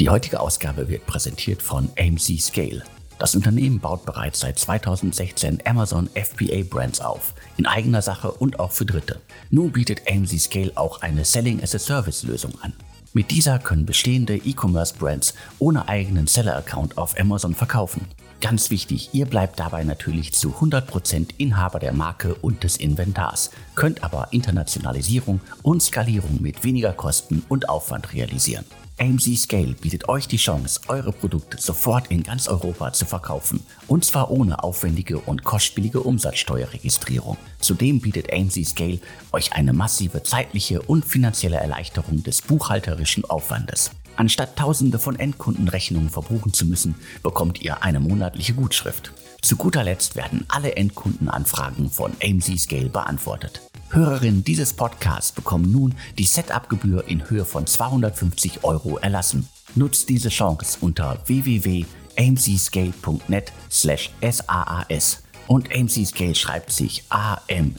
Die heutige Ausgabe wird präsentiert von AMC Scale. Das Unternehmen baut bereits seit 2016 Amazon FBA Brands auf, in eigener Sache und auch für Dritte. Nun bietet AMC Scale auch eine Selling as a Service Lösung an. Mit dieser können bestehende E-Commerce Brands ohne eigenen Seller-Account auf Amazon verkaufen. Ganz wichtig, ihr bleibt dabei natürlich zu 100% Inhaber der Marke und des Inventars, könnt aber Internationalisierung und Skalierung mit weniger Kosten und Aufwand realisieren. AMC Scale bietet euch die Chance, eure Produkte sofort in ganz Europa zu verkaufen. Und zwar ohne aufwendige und kostspielige Umsatzsteuerregistrierung. Zudem bietet AMC Scale euch eine massive zeitliche und finanzielle Erleichterung des buchhalterischen Aufwandes. Anstatt tausende von Endkundenrechnungen verbuchen zu müssen, bekommt ihr eine monatliche Gutschrift. Zu guter Letzt werden alle Endkundenanfragen von AMC Scale beantwortet. Hörerinnen dieses Podcasts bekommen nun die Setup-Gebühr in Höhe von 250 Euro erlassen. Nutzt diese Chance unter www.amcscale.net slash SAAS und AMC Scale schreibt sich A-M-Z-S-C-A-L-E.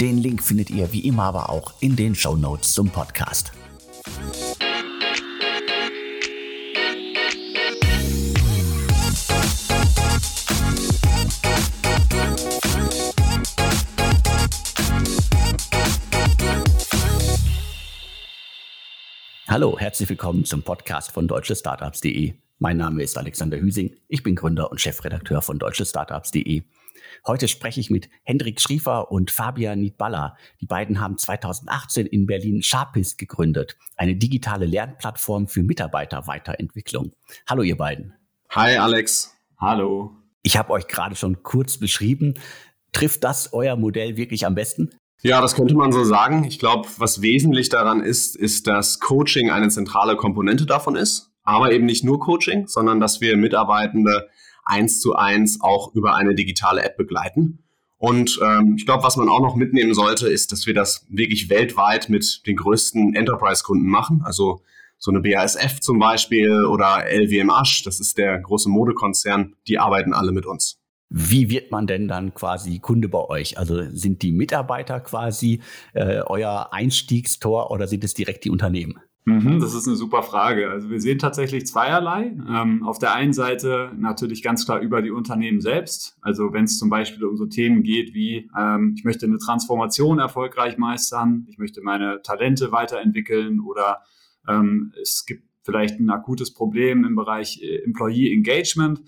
Den Link findet ihr wie immer aber auch in den Show Notes zum Podcast. Hallo, herzlich willkommen zum Podcast von deutschestartups.de. Mein Name ist Alexander Hüsing. Ich bin Gründer und Chefredakteur von deutschestartups.de. Heute spreche ich mit Hendrik Schriefer und Fabian Niedballer. Die beiden haben 2018 in Berlin Sharpist gegründet, eine digitale Lernplattform für Mitarbeiterweiterentwicklung. Hallo, ihr beiden. Hi, Alex. Hallo. Ich habe euch gerade schon kurz beschrieben. Trifft das euer Modell wirklich am besten? Ja, das könnte man so sagen. Ich glaube, was wesentlich daran ist, ist, dass Coaching eine zentrale Komponente davon ist. Aber eben nicht nur Coaching, sondern dass wir Mitarbeitende eins zu eins auch über eine digitale App begleiten. Und ähm, ich glaube, was man auch noch mitnehmen sollte, ist, dass wir das wirklich weltweit mit den größten Enterprise-Kunden machen. Also so eine BASF zum Beispiel oder LWM das ist der große Modekonzern, die arbeiten alle mit uns. Wie wird man denn dann quasi Kunde bei euch? Also sind die Mitarbeiter quasi äh, euer Einstiegstor oder sind es direkt die Unternehmen? Mhm, das ist eine super Frage. Also wir sehen tatsächlich zweierlei. Ähm, auf der einen Seite natürlich ganz klar über die Unternehmen selbst. Also wenn es zum Beispiel um so Themen geht wie, ähm, ich möchte eine Transformation erfolgreich meistern, ich möchte meine Talente weiterentwickeln oder ähm, es gibt vielleicht ein akutes Problem im Bereich äh, Employee Engagement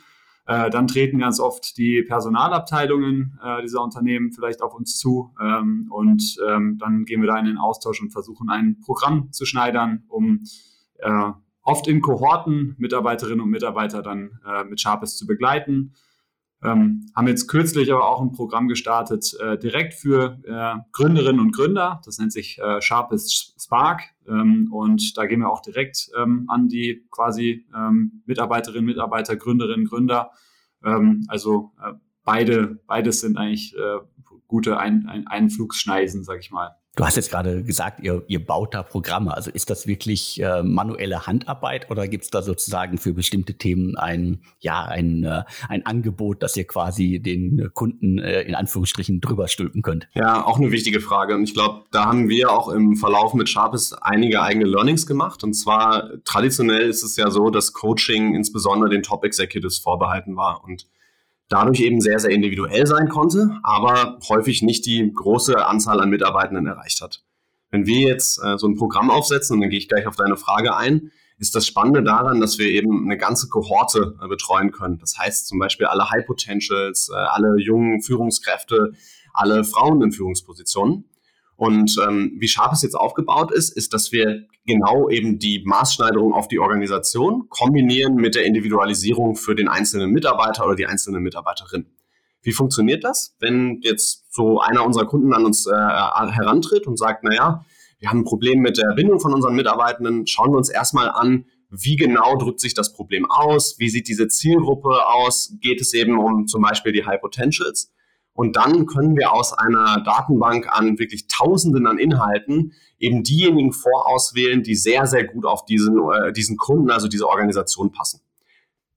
äh, dann treten ganz oft die Personalabteilungen äh, dieser Unternehmen vielleicht auf uns zu ähm, und ähm, dann gehen wir da in den Austausch und versuchen ein Programm zu schneidern, um äh, oft in Kohorten Mitarbeiterinnen und Mitarbeiter dann äh, mit Sharpest zu begleiten ähm, haben jetzt kürzlich aber auch ein Programm gestartet, äh, direkt für äh, Gründerinnen und Gründer. Das nennt sich äh, Sharpest Spark. Ähm, und da gehen wir auch direkt ähm, an die quasi ähm, Mitarbeiterinnen, Mitarbeiter, Gründerinnen, Gründer. Ähm, also äh, beide, beides sind eigentlich äh, gute Ein Ein Einflugsschneisen, sag ich mal. Du hast jetzt gerade gesagt, ihr, ihr baut da Programme. Also ist das wirklich äh, manuelle Handarbeit oder gibt es da sozusagen für bestimmte Themen ein, ja, ein, äh, ein Angebot, dass ihr quasi den Kunden äh, in Anführungsstrichen drüber stülpen könnt? Ja, auch eine wichtige Frage. Und ich glaube, da haben wir auch im Verlauf mit Sharpest einige eigene Learnings gemacht. Und zwar traditionell ist es ja so, dass Coaching insbesondere den Top Executives vorbehalten war. Und dadurch eben sehr, sehr individuell sein konnte, aber häufig nicht die große Anzahl an Mitarbeitenden erreicht hat. Wenn wir jetzt äh, so ein Programm aufsetzen, und dann gehe ich gleich auf deine Frage ein, ist das Spannende daran, dass wir eben eine ganze Kohorte äh, betreuen können. Das heißt zum Beispiel alle High Potentials, äh, alle jungen Führungskräfte, alle Frauen in Führungspositionen. Und ähm, wie scharf es jetzt aufgebaut ist, ist, dass wir genau eben die Maßschneiderung auf die Organisation kombinieren mit der Individualisierung für den einzelnen Mitarbeiter oder die einzelne Mitarbeiterin. Wie funktioniert das, wenn jetzt so einer unserer Kunden an uns äh, herantritt und sagt, naja, wir haben ein Problem mit der Bindung von unseren Mitarbeitenden, schauen wir uns erstmal an, wie genau drückt sich das Problem aus, wie sieht diese Zielgruppe aus, geht es eben um zum Beispiel die High Potentials und dann können wir aus einer Datenbank an wirklich Tausenden an Inhalten eben diejenigen vorauswählen, die sehr, sehr gut auf diesen, äh, diesen Kunden, also diese Organisation passen.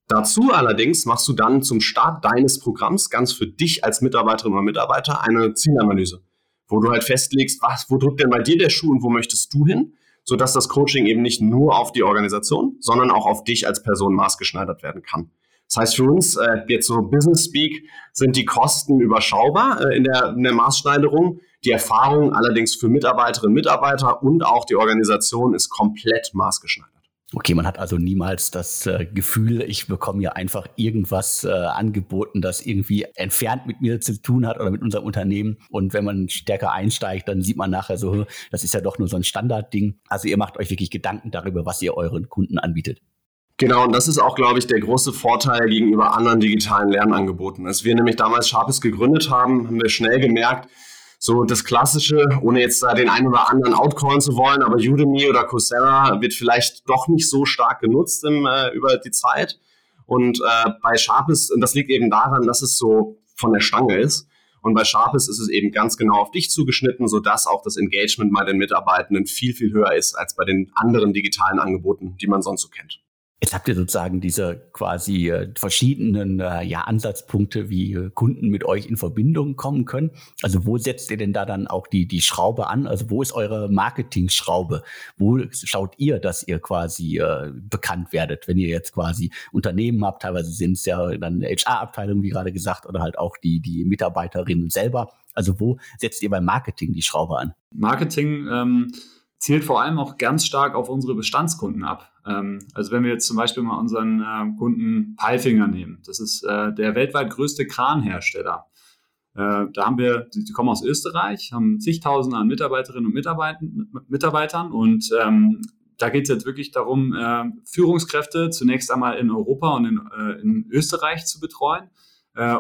Dazu allerdings machst du dann zum Start deines Programms ganz für dich als Mitarbeiterin oder Mitarbeiter eine Zielanalyse, wo du halt festlegst, was, wo drückt denn bei dir der Schuh und wo möchtest du hin, sodass das Coaching eben nicht nur auf die Organisation, sondern auch auf dich als Person maßgeschneidert werden kann. Das heißt für uns, äh, jetzt so Business Speak, sind die Kosten überschaubar äh, in, der, in der Maßschneiderung. Die Erfahrung allerdings für Mitarbeiterinnen und Mitarbeiter und auch die Organisation ist komplett maßgeschneidert. Okay, man hat also niemals das äh, Gefühl, ich bekomme hier einfach irgendwas äh, angeboten, das irgendwie entfernt mit mir zu tun hat oder mit unserem Unternehmen. Und wenn man stärker einsteigt, dann sieht man nachher so, das ist ja doch nur so ein Standardding. Also ihr macht euch wirklich Gedanken darüber, was ihr euren Kunden anbietet. Genau, und das ist auch, glaube ich, der große Vorteil gegenüber anderen digitalen Lernangeboten. Als wir nämlich damals Sharpes gegründet haben, haben wir schnell gemerkt, so das Klassische, ohne jetzt da den einen oder anderen outcallen zu wollen, aber Udemy oder Coursera wird vielleicht doch nicht so stark genutzt im, äh, über die Zeit. Und äh, bei Sharpes, und das liegt eben daran, dass es so von der Stange ist. Und bei Sharpes ist es eben ganz genau auf dich zugeschnitten, sodass auch das Engagement bei den Mitarbeitenden viel, viel höher ist als bei den anderen digitalen Angeboten, die man sonst so kennt. Jetzt habt ihr sozusagen diese quasi äh, verschiedenen äh, ja, Ansatzpunkte, wie äh, Kunden mit euch in Verbindung kommen können. Also wo setzt ihr denn da dann auch die, die Schraube an? Also wo ist eure Marketing-Schraube? Wo schaut ihr, dass ihr quasi äh, bekannt werdet, wenn ihr jetzt quasi Unternehmen habt? Teilweise sind es ja dann HR-Abteilungen, wie gerade gesagt, oder halt auch die, die Mitarbeiterinnen selber. Also wo setzt ihr beim Marketing die Schraube an? Marketing ähm zielt vor allem auch ganz stark auf unsere Bestandskunden ab. Ähm, also wenn wir jetzt zum Beispiel mal unseren äh, Kunden Palfinger nehmen, das ist äh, der weltweit größte Kranhersteller. Äh, da haben wir, die, kommen aus Österreich, haben zigtausende an Mitarbeiterinnen und Mitarbeitern, und ähm, da geht es jetzt wirklich darum, äh, Führungskräfte zunächst einmal in Europa und in, in Österreich zu betreuen.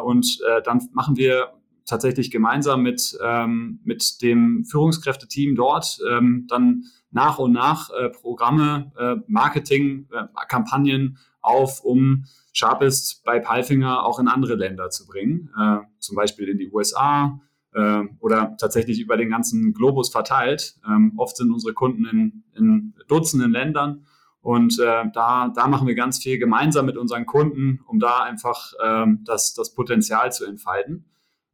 Und dann machen wir tatsächlich gemeinsam mit, ähm, mit dem Führungskräfteteam dort ähm, dann nach und nach äh, Programme, äh, Marketing, äh, Kampagnen auf, um Sharpist bei Palfinger auch in andere Länder zu bringen, äh, zum Beispiel in die USA äh, oder tatsächlich über den ganzen Globus verteilt. Ähm, oft sind unsere Kunden in, in Dutzenden Ländern und äh, da, da machen wir ganz viel gemeinsam mit unseren Kunden, um da einfach ähm, das, das Potenzial zu entfalten.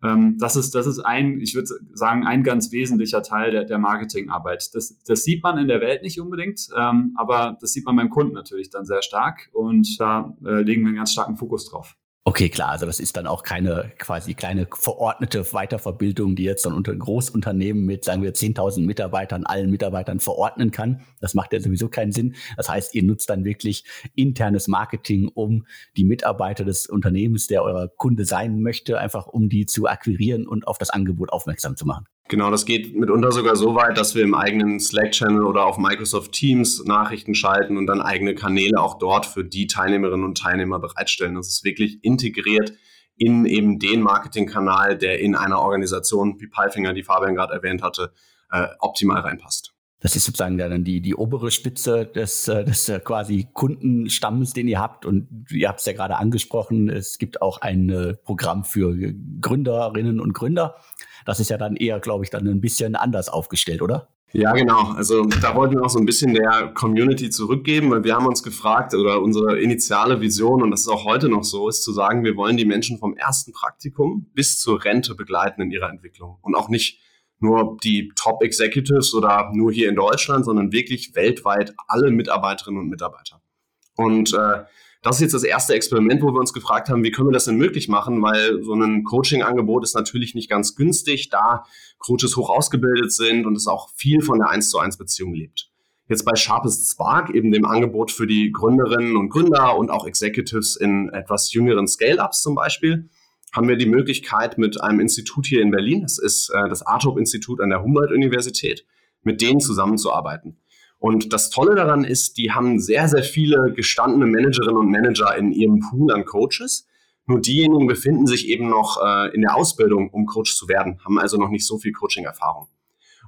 Ähm, das, ist, das ist ein, ich würde sagen, ein ganz wesentlicher Teil der, der Marketingarbeit. Das, das sieht man in der Welt nicht unbedingt, ähm, aber das sieht man beim Kunden natürlich dann sehr stark und da äh, legen wir einen ganz starken Fokus drauf. Okay, klar, also das ist dann auch keine quasi kleine verordnete Weiterbildung, die jetzt dann unter Großunternehmen mit, sagen wir, 10.000 Mitarbeitern, allen Mitarbeitern verordnen kann. Das macht ja sowieso keinen Sinn. Das heißt, ihr nutzt dann wirklich internes Marketing, um die Mitarbeiter des Unternehmens, der euer Kunde sein möchte, einfach um die zu akquirieren und auf das Angebot aufmerksam zu machen. Genau, das geht mitunter sogar so weit, dass wir im eigenen Slack-Channel oder auf Microsoft Teams Nachrichten schalten und dann eigene Kanäle auch dort für die Teilnehmerinnen und Teilnehmer bereitstellen. Das ist wirklich integriert in eben den Marketingkanal, der in einer Organisation wie Pifinger, die Fabian gerade erwähnt hatte, äh, optimal reinpasst. Das ist sozusagen dann die, die obere Spitze des, äh, des äh, quasi Kundenstammes, den ihr habt. Und ihr habt es ja gerade angesprochen, es gibt auch ein äh, Programm für Gründerinnen und Gründer. Das ist ja dann eher, glaube ich, dann ein bisschen anders aufgestellt, oder? Ja, genau. Also da wollten wir auch so ein bisschen der Community zurückgeben, weil wir haben uns gefragt oder unsere initiale Vision, und das ist auch heute noch so, ist zu sagen, wir wollen die Menschen vom ersten Praktikum bis zur Rente begleiten in ihrer Entwicklung und auch nicht nur die Top Executives oder nur hier in Deutschland, sondern wirklich weltweit alle Mitarbeiterinnen und Mitarbeiter. Und äh, das ist jetzt das erste Experiment, wo wir uns gefragt haben, wie können wir das denn möglich machen, weil so ein Coaching-Angebot ist natürlich nicht ganz günstig, da Coaches hoch ausgebildet sind und es auch viel von der 1 zu 1 Beziehung lebt. Jetzt bei Sharpest Spark, eben dem Angebot für die Gründerinnen und Gründer und auch Executives in etwas jüngeren Scale-Ups zum Beispiel, haben wir die Möglichkeit mit einem Institut hier in Berlin, das ist äh, das ARTOP-Institut an der Humboldt-Universität, mit denen zusammenzuarbeiten. Und das Tolle daran ist, die haben sehr, sehr viele gestandene Managerinnen und Manager in ihrem Pool an Coaches. Nur diejenigen befinden sich eben noch äh, in der Ausbildung, um Coach zu werden, haben also noch nicht so viel Coaching-Erfahrung.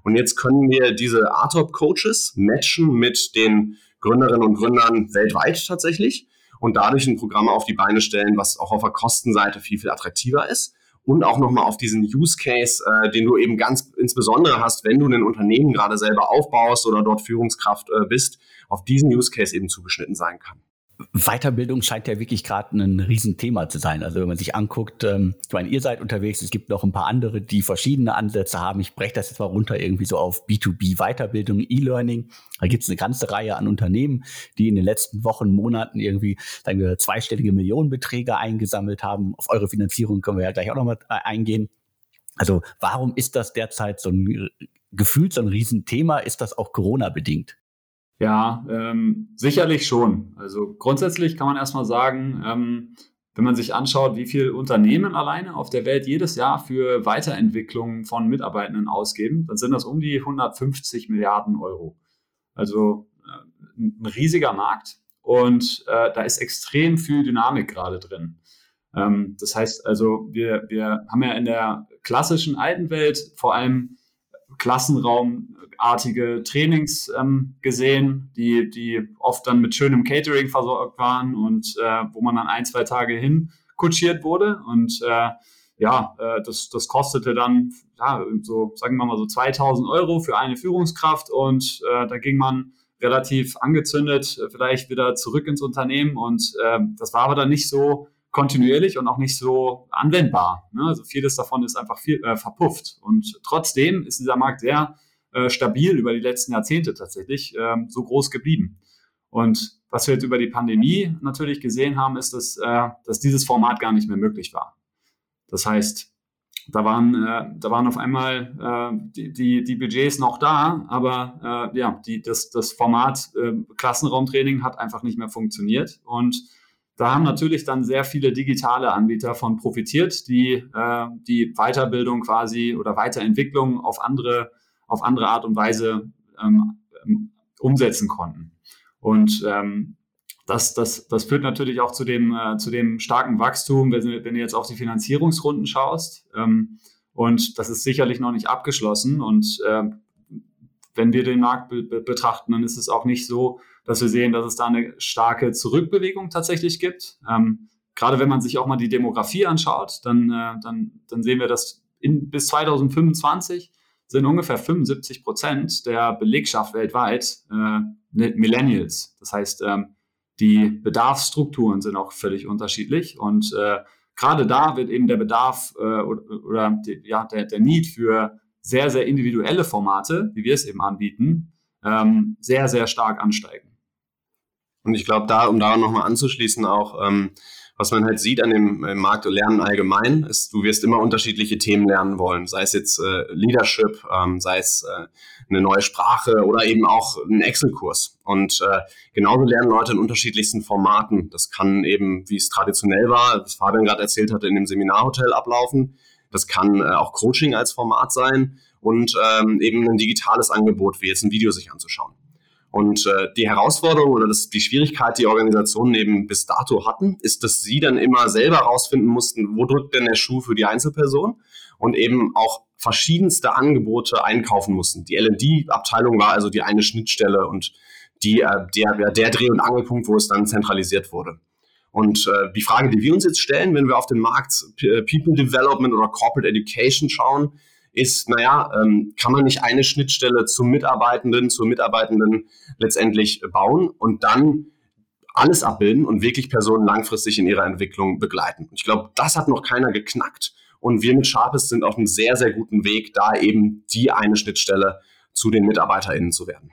Und jetzt können wir diese ARTOP-Coaches matchen mit den Gründerinnen und Gründern weltweit tatsächlich und dadurch ein Programm auf die Beine stellen, was auch auf der Kostenseite viel, viel attraktiver ist und auch nochmal auf diesen Use Case, äh, den du eben ganz insbesondere hast, wenn du ein Unternehmen gerade selber aufbaust oder dort Führungskraft äh, bist, auf diesen Use Case eben zugeschnitten sein kann. Weiterbildung scheint ja wirklich gerade ein Riesenthema zu sein. Also wenn man sich anguckt, ähm, ich meine, ihr seid unterwegs, es gibt noch ein paar andere, die verschiedene Ansätze haben. Ich breche das jetzt mal runter irgendwie so auf B2B Weiterbildung, E-Learning. Da gibt es eine ganze Reihe an Unternehmen, die in den letzten Wochen, Monaten irgendwie, sagen wir, zweistellige Millionenbeträge eingesammelt haben. Auf eure Finanzierung können wir ja gleich auch nochmal äh, eingehen. Also warum ist das derzeit so ein gefühlt so ein Riesenthema? Ist das auch Corona-bedingt? Ja, ähm, sicherlich schon. Also grundsätzlich kann man erstmal sagen, ähm, wenn man sich anschaut, wie viel Unternehmen alleine auf der Welt jedes Jahr für Weiterentwicklung von Mitarbeitenden ausgeben, dann sind das um die 150 Milliarden Euro. Also äh, ein riesiger Markt und äh, da ist extrem viel Dynamik gerade drin. Ähm, das heißt also, wir, wir haben ja in der klassischen alten Welt vor allem klassenraumartige Trainings ähm, gesehen, die, die oft dann mit schönem Catering versorgt waren und äh, wo man dann ein, zwei Tage hin kutschiert wurde. Und äh, ja, äh, das, das kostete dann, ja, so, sagen wir mal so 2000 Euro für eine Führungskraft und äh, da ging man relativ angezündet äh, vielleicht wieder zurück ins Unternehmen und äh, das war aber dann nicht so kontinuierlich und auch nicht so anwendbar. Ne? Also vieles davon ist einfach viel, äh, verpufft. Und trotzdem ist dieser Markt sehr äh, stabil über die letzten Jahrzehnte tatsächlich äh, so groß geblieben. Und was wir jetzt über die Pandemie natürlich gesehen haben, ist, dass, äh, dass dieses Format gar nicht mehr möglich war. Das heißt, da waren, äh, da waren auf einmal äh, die, die, die Budgets noch da, aber äh, ja, die, das, das Format äh, Klassenraumtraining hat einfach nicht mehr funktioniert. Und da haben natürlich dann sehr viele digitale Anbieter von profitiert, die äh, die Weiterbildung quasi oder Weiterentwicklung auf andere, auf andere Art und Weise ähm, ähm, umsetzen konnten. Und ähm, das, das, das führt natürlich auch zu dem, äh, zu dem starken Wachstum, wenn, wenn du jetzt auf die Finanzierungsrunden schaust. Ähm, und das ist sicherlich noch nicht abgeschlossen. Und äh, wenn wir den Markt be betrachten, dann ist es auch nicht so, dass wir sehen, dass es da eine starke Zurückbewegung tatsächlich gibt. Ähm, gerade wenn man sich auch mal die Demografie anschaut, dann, äh, dann, dann sehen wir, dass in, bis 2025 sind ungefähr 75 Prozent der Belegschaft weltweit äh, Millennials. Das heißt, ähm, die Bedarfsstrukturen sind auch völlig unterschiedlich und äh, gerade da wird eben der Bedarf äh, oder, oder die, ja, der, der Need für sehr, sehr individuelle Formate, wie wir es eben anbieten, ähm, sehr, sehr stark ansteigen. Und ich glaube, da, um daran nochmal anzuschließen, auch, ähm, was man halt sieht an dem äh, Markt Lernen allgemein, ist, du wirst immer unterschiedliche Themen lernen wollen, sei es jetzt äh, Leadership, ähm, sei es äh, eine neue Sprache oder eben auch ein Excel-Kurs. Und äh, genauso lernen Leute in unterschiedlichsten Formaten. Das kann eben, wie es traditionell war, was Fabian gerade erzählt hatte, in dem Seminarhotel ablaufen. Das kann äh, auch Coaching als Format sein und ähm, eben ein digitales Angebot, wie jetzt ein Video sich anzuschauen. Und äh, die Herausforderung oder das, die Schwierigkeit, die Organisationen eben bis dato hatten, ist, dass sie dann immer selber herausfinden mussten, wo drückt denn der Schuh für die Einzelperson und eben auch verschiedenste Angebote einkaufen mussten. Die L&D-Abteilung war also die eine Schnittstelle und die, äh, der, der Dreh- und Angelpunkt, wo es dann zentralisiert wurde. Und äh, die Frage, die wir uns jetzt stellen, wenn wir auf den Markt People Development oder Corporate Education schauen, ist, naja, ähm, kann man nicht eine Schnittstelle zum Mitarbeitenden, zur Mitarbeitenden letztendlich bauen und dann alles abbilden und wirklich Personen langfristig in ihrer Entwicklung begleiten. Ich glaube, das hat noch keiner geknackt und wir mit Sharpest sind auf einem sehr, sehr guten Weg, da eben die eine Schnittstelle zu den MitarbeiterInnen zu werden.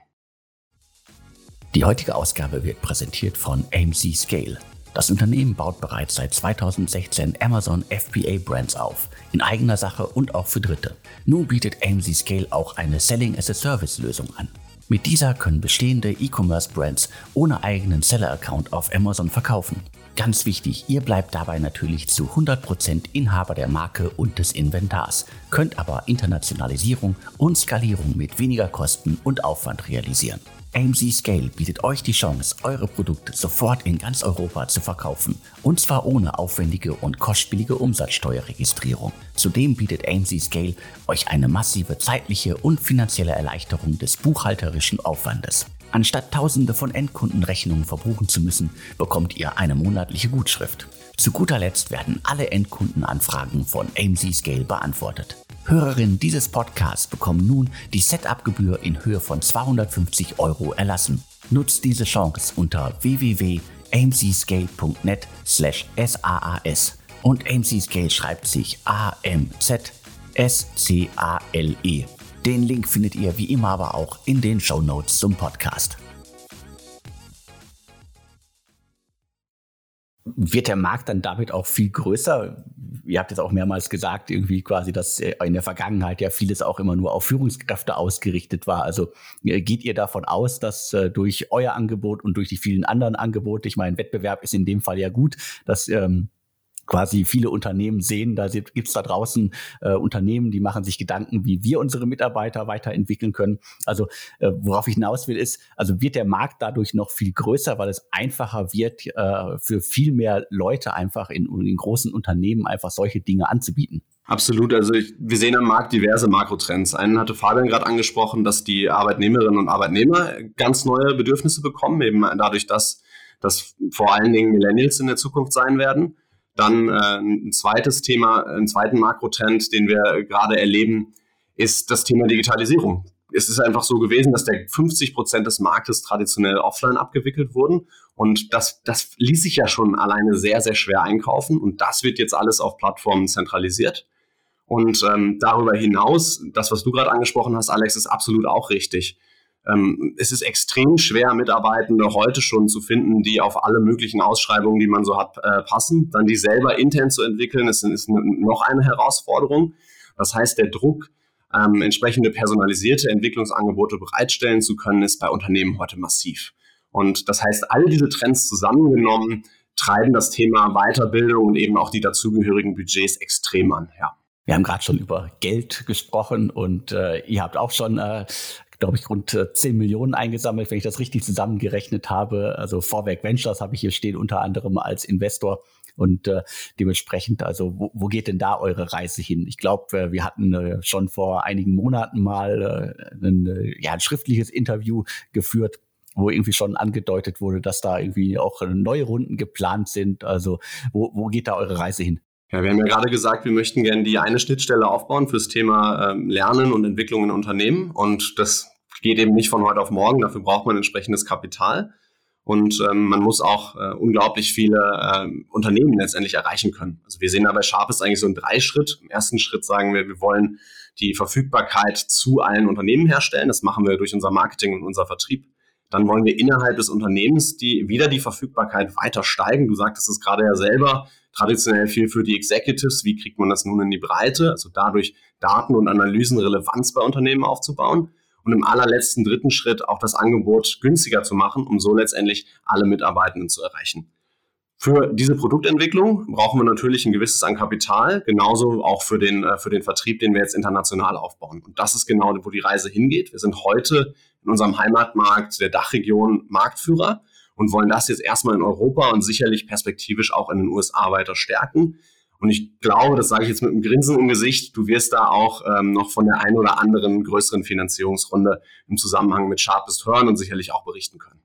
Die heutige Ausgabe wird präsentiert von AMC Scale. Das Unternehmen baut bereits seit 2016 Amazon FBA Brands auf, in eigener Sache und auch für Dritte. Nun bietet AMC Scale auch eine Selling as a Service Lösung an. Mit dieser können bestehende E-Commerce Brands ohne eigenen Seller-Account auf Amazon verkaufen. Ganz wichtig, ihr bleibt dabei natürlich zu 100% Inhaber der Marke und des Inventars, könnt aber Internationalisierung und Skalierung mit weniger Kosten und Aufwand realisieren. AMC Scale bietet euch die Chance, eure Produkte sofort in ganz Europa zu verkaufen. Und zwar ohne aufwendige und kostspielige Umsatzsteuerregistrierung. Zudem bietet AMC Scale euch eine massive zeitliche und finanzielle Erleichterung des buchhalterischen Aufwandes. Anstatt tausende von Endkundenrechnungen verbuchen zu müssen, bekommt ihr eine monatliche Gutschrift. Zu guter Letzt werden alle Endkundenanfragen von AMC Scale beantwortet. Hörerinnen dieses Podcasts bekommen nun die Setup-Gebühr in Höhe von 250 Euro erlassen. Nutzt diese Chance unter www.mcscale.com amcscale.net slash SAAS. Und AMC Scale schreibt sich A-M-Z-S-C-A-L-E. Den Link findet ihr wie immer aber auch in den Show Notes zum Podcast. Wird der Markt dann damit auch viel größer? Ihr habt jetzt auch mehrmals gesagt, irgendwie quasi, dass in der Vergangenheit ja vieles auch immer nur auf Führungskräfte ausgerichtet war. Also äh, geht ihr davon aus, dass äh, durch euer Angebot und durch die vielen anderen Angebote, ich meine, Wettbewerb ist in dem Fall ja gut, dass ähm, quasi viele Unternehmen sehen, da gibt's da draußen äh, Unternehmen, die machen sich Gedanken, wie wir unsere Mitarbeiter weiterentwickeln können. Also äh, worauf ich hinaus will, ist, also wird der Markt dadurch noch viel größer, weil es einfacher wird, äh, für viel mehr Leute einfach in, in großen Unternehmen einfach solche Dinge anzubieten. Absolut. Also ich, wir sehen am Markt diverse Makrotrends. Einen hatte Fabian gerade angesprochen, dass die Arbeitnehmerinnen und Arbeitnehmer ganz neue Bedürfnisse bekommen, eben dadurch, dass das vor allen Dingen Millennials in der Zukunft sein werden. Dann äh, ein zweites Thema, einen zweiten Makrotrend, den wir gerade erleben, ist das Thema Digitalisierung. Es ist einfach so gewesen, dass der 50 Prozent des Marktes traditionell offline abgewickelt wurden. Und das, das ließ sich ja schon alleine sehr, sehr schwer einkaufen. Und das wird jetzt alles auf Plattformen zentralisiert. Und ähm, darüber hinaus, das, was du gerade angesprochen hast, Alex, ist absolut auch richtig. Ähm, es ist extrem schwer, Mitarbeitende heute schon zu finden, die auf alle möglichen Ausschreibungen, die man so hat, äh, passen. Dann die selber intern zu entwickeln, ist, ist noch eine Herausforderung. Das heißt, der Druck, ähm, entsprechende personalisierte Entwicklungsangebote bereitstellen zu können, ist bei Unternehmen heute massiv. Und das heißt, all diese Trends zusammengenommen treiben das Thema Weiterbildung und eben auch die dazugehörigen Budgets extrem an. Ja. Wir haben gerade schon über Geld gesprochen und äh, ihr habt auch schon äh, glaube ich, rund 10 äh, Millionen eingesammelt, wenn ich das richtig zusammengerechnet habe. Also Vorwerk Ventures habe ich hier stehen, unter anderem als Investor. Und äh, dementsprechend, also wo, wo geht denn da eure Reise hin? Ich glaube, äh, wir hatten äh, schon vor einigen Monaten mal äh, ein, äh, ja, ein schriftliches Interview geführt wo irgendwie schon angedeutet wurde, dass da irgendwie auch neue Runden geplant sind. Also wo, wo geht da eure Reise hin? Ja, wir haben ja gerade gesagt, wir möchten gerne die eine Schnittstelle aufbauen fürs Thema ähm, Lernen und Entwicklung in Unternehmen. Und das geht eben nicht von heute auf morgen. Dafür braucht man entsprechendes Kapital. Und ähm, man muss auch äh, unglaublich viele äh, Unternehmen letztendlich erreichen können. Also wir sehen da bei Sharpest eigentlich so einen Dreischritt. Im ersten Schritt sagen wir, wir wollen die Verfügbarkeit zu allen Unternehmen herstellen. Das machen wir durch unser Marketing und unser Vertrieb. Dann wollen wir innerhalb des Unternehmens die, wieder die Verfügbarkeit weiter steigen. Du sagtest es gerade ja selber traditionell viel für die Executives. Wie kriegt man das nun in die Breite? Also dadurch Daten und Analysen Relevanz bei Unternehmen aufzubauen. Und im allerletzten dritten Schritt auch das Angebot günstiger zu machen, um so letztendlich alle Mitarbeitenden zu erreichen. Für diese Produktentwicklung brauchen wir natürlich ein gewisses an Kapital, genauso auch für den, äh, für den Vertrieb, den wir jetzt international aufbauen. Und das ist genau, wo die Reise hingeht. Wir sind heute in unserem Heimatmarkt der Dachregion Marktführer und wollen das jetzt erstmal in Europa und sicherlich perspektivisch auch in den USA weiter stärken. Und ich glaube, das sage ich jetzt mit einem Grinsen im Gesicht, du wirst da auch ähm, noch von der einen oder anderen größeren Finanzierungsrunde im Zusammenhang mit Sharpest hören und sicherlich auch berichten können.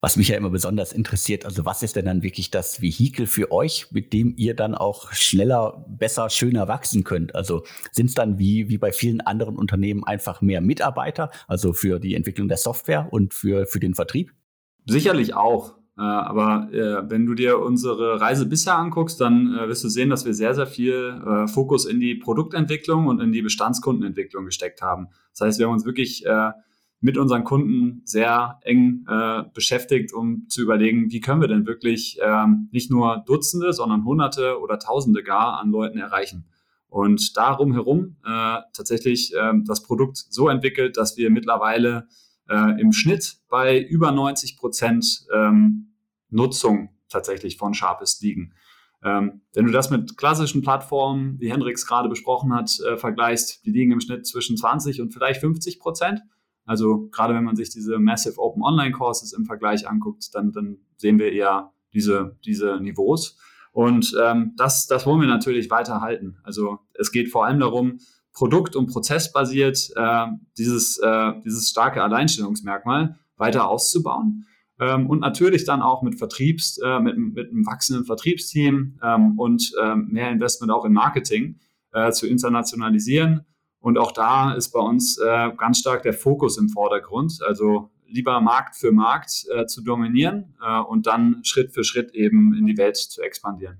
Was mich ja immer besonders interessiert, also was ist denn dann wirklich das Vehikel für euch, mit dem ihr dann auch schneller, besser, schöner wachsen könnt? Also sind es dann wie, wie bei vielen anderen Unternehmen einfach mehr Mitarbeiter, also für die Entwicklung der Software und für, für den Vertrieb? Sicherlich auch. Äh, aber äh, wenn du dir unsere Reise bisher anguckst, dann äh, wirst du sehen, dass wir sehr, sehr viel Fokus in die Produktentwicklung und in die Bestandskundenentwicklung gesteckt haben. Das heißt, wir haben uns wirklich mit unseren Kunden sehr eng beschäftigt, um zu überlegen, wie können wir denn wirklich ähm, nicht nur Dutzende, sondern Hunderte oder Tausende gar an Leuten erreichen. Und darum herum tatsächlich ähm, das Produkt so entwickelt, dass wir mittlerweile im Schnitt bei über 90 Prozent ähm, Nutzung tatsächlich von Sharpest liegen. Ähm, wenn du das mit klassischen Plattformen, wie Hendrix gerade besprochen hat, äh, vergleichst, die liegen im Schnitt zwischen 20 und vielleicht 50 Prozent. Also gerade wenn man sich diese Massive Open Online Courses im Vergleich anguckt, dann, dann sehen wir eher diese, diese Niveaus. Und ähm, das, das wollen wir natürlich weiter halten. Also es geht vor allem darum, produkt- und prozessbasiert äh, dieses, äh, dieses starke Alleinstellungsmerkmal weiter auszubauen ähm, und natürlich dann auch mit Vertriebs, äh, mit, mit einem wachsenden Vertriebsteam ähm, und ähm, mehr Investment auch in Marketing äh, zu internationalisieren. Und auch da ist bei uns äh, ganz stark der Fokus im Vordergrund. Also lieber Markt für Markt äh, zu dominieren und dann Schritt für Schritt eben in die Welt zu expandieren.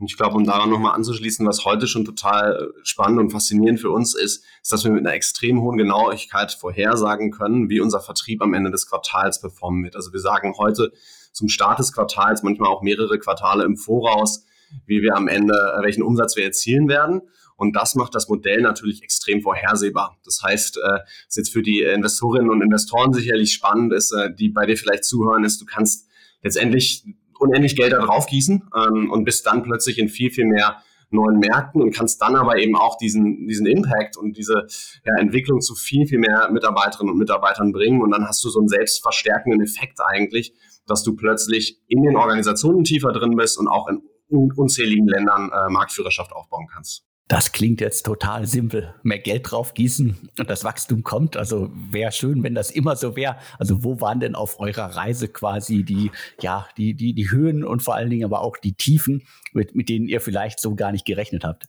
Und ich glaube, um daran nochmal anzuschließen, was heute schon total spannend und faszinierend für uns ist, ist, dass wir mit einer extrem hohen Genauigkeit vorhersagen können, wie unser Vertrieb am Ende des Quartals performen wird. Also wir sagen heute zum Start des Quartals, manchmal auch mehrere Quartale im Voraus, wie wir am Ende, welchen Umsatz wir erzielen werden. Und das macht das Modell natürlich extrem vorhersehbar. Das heißt, äh, ist jetzt für die Investorinnen und Investoren sicherlich spannend ist, äh, die bei dir vielleicht zuhören, ist, du kannst letztendlich unendlich Geld da drauf gießen ähm, und bist dann plötzlich in viel, viel mehr neuen Märkten und kannst dann aber eben auch diesen, diesen Impact und diese ja, Entwicklung zu viel, viel mehr Mitarbeiterinnen und Mitarbeitern bringen. Und dann hast du so einen selbstverstärkenden Effekt eigentlich, dass du plötzlich in den Organisationen tiefer drin bist und auch in unzähligen Ländern äh, Marktführerschaft aufbauen kannst. Das klingt jetzt total simpel. Mehr Geld drauf gießen und das Wachstum kommt. Also wäre schön, wenn das immer so wäre. Also wo waren denn auf eurer Reise quasi die, ja, die, die, die Höhen und vor allen Dingen aber auch die Tiefen, mit, mit denen ihr vielleicht so gar nicht gerechnet habt?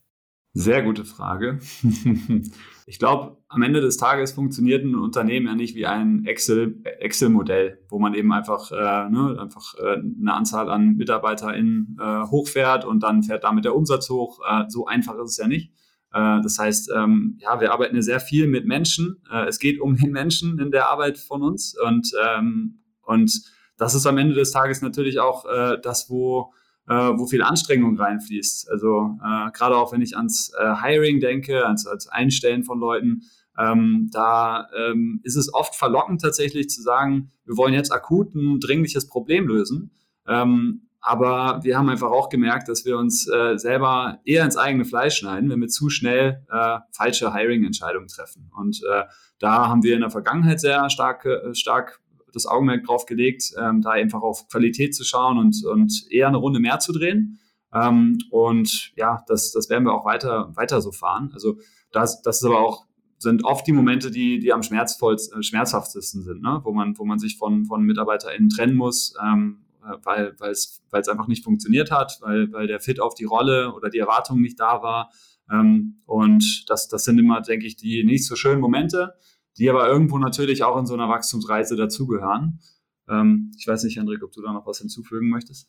Sehr gute Frage. ich glaube, am Ende des Tages funktioniert ein Unternehmen ja nicht wie ein Excel-Modell, Excel wo man eben einfach, äh, ne, einfach äh, eine Anzahl an MitarbeiterInnen äh, hochfährt und dann fährt damit der Umsatz hoch. Äh, so einfach ist es ja nicht. Äh, das heißt, ähm, ja, wir arbeiten ja sehr viel mit Menschen. Äh, es geht um den Menschen in der Arbeit von uns und, ähm, und das ist am Ende des Tages natürlich auch das, wo äh, wo viel Anstrengung reinfließt. Also äh, gerade auch wenn ich ans äh, Hiring denke, ans, ans Einstellen von Leuten, ähm, da ähm, ist es oft verlockend tatsächlich zu sagen, wir wollen jetzt akut ein dringliches Problem lösen. Ähm, aber wir haben einfach auch gemerkt, dass wir uns äh, selber eher ins eigene Fleisch schneiden, wenn wir zu schnell äh, falsche Hiring-Entscheidungen treffen. Und äh, da haben wir in der Vergangenheit sehr stark, äh, stark das Augenmerk drauf gelegt, ähm, da einfach auf Qualität zu schauen und, und eher eine Runde mehr zu drehen. Ähm, und ja, das, das werden wir auch weiter, weiter so fahren. Also das, das ist aber auch, sind oft die Momente, die, die am äh, schmerzhaftesten sind, ne? wo, man, wo man sich von, von MitarbeiterInnen trennen muss, ähm, äh, weil es einfach nicht funktioniert hat, weil, weil der Fit auf die Rolle oder die Erwartung nicht da war. Ähm, und das, das sind immer, denke ich, die nicht so schönen Momente die aber irgendwo natürlich auch in so einer Wachstumsreise dazugehören. Ähm, ich weiß nicht, Hendrik, ob du da noch was hinzufügen möchtest.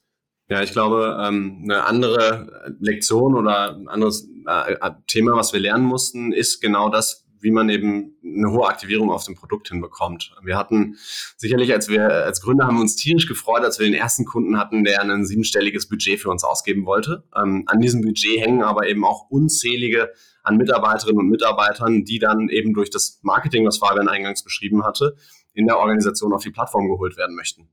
Ja, ich glaube, ähm, eine andere Lektion oder ein anderes äh, Thema, was wir lernen mussten, ist genau das, wie man eben eine hohe Aktivierung auf dem Produkt hinbekommt. Wir hatten sicherlich, als wir als Gründer haben wir uns tierisch gefreut, als wir den ersten Kunden hatten, der ein siebenstelliges Budget für uns ausgeben wollte. Ähm, an diesem Budget hängen aber eben auch unzählige an Mitarbeiterinnen und Mitarbeitern, die dann eben durch das Marketing, was Fabian eingangs beschrieben hatte, in der Organisation auf die Plattform geholt werden möchten.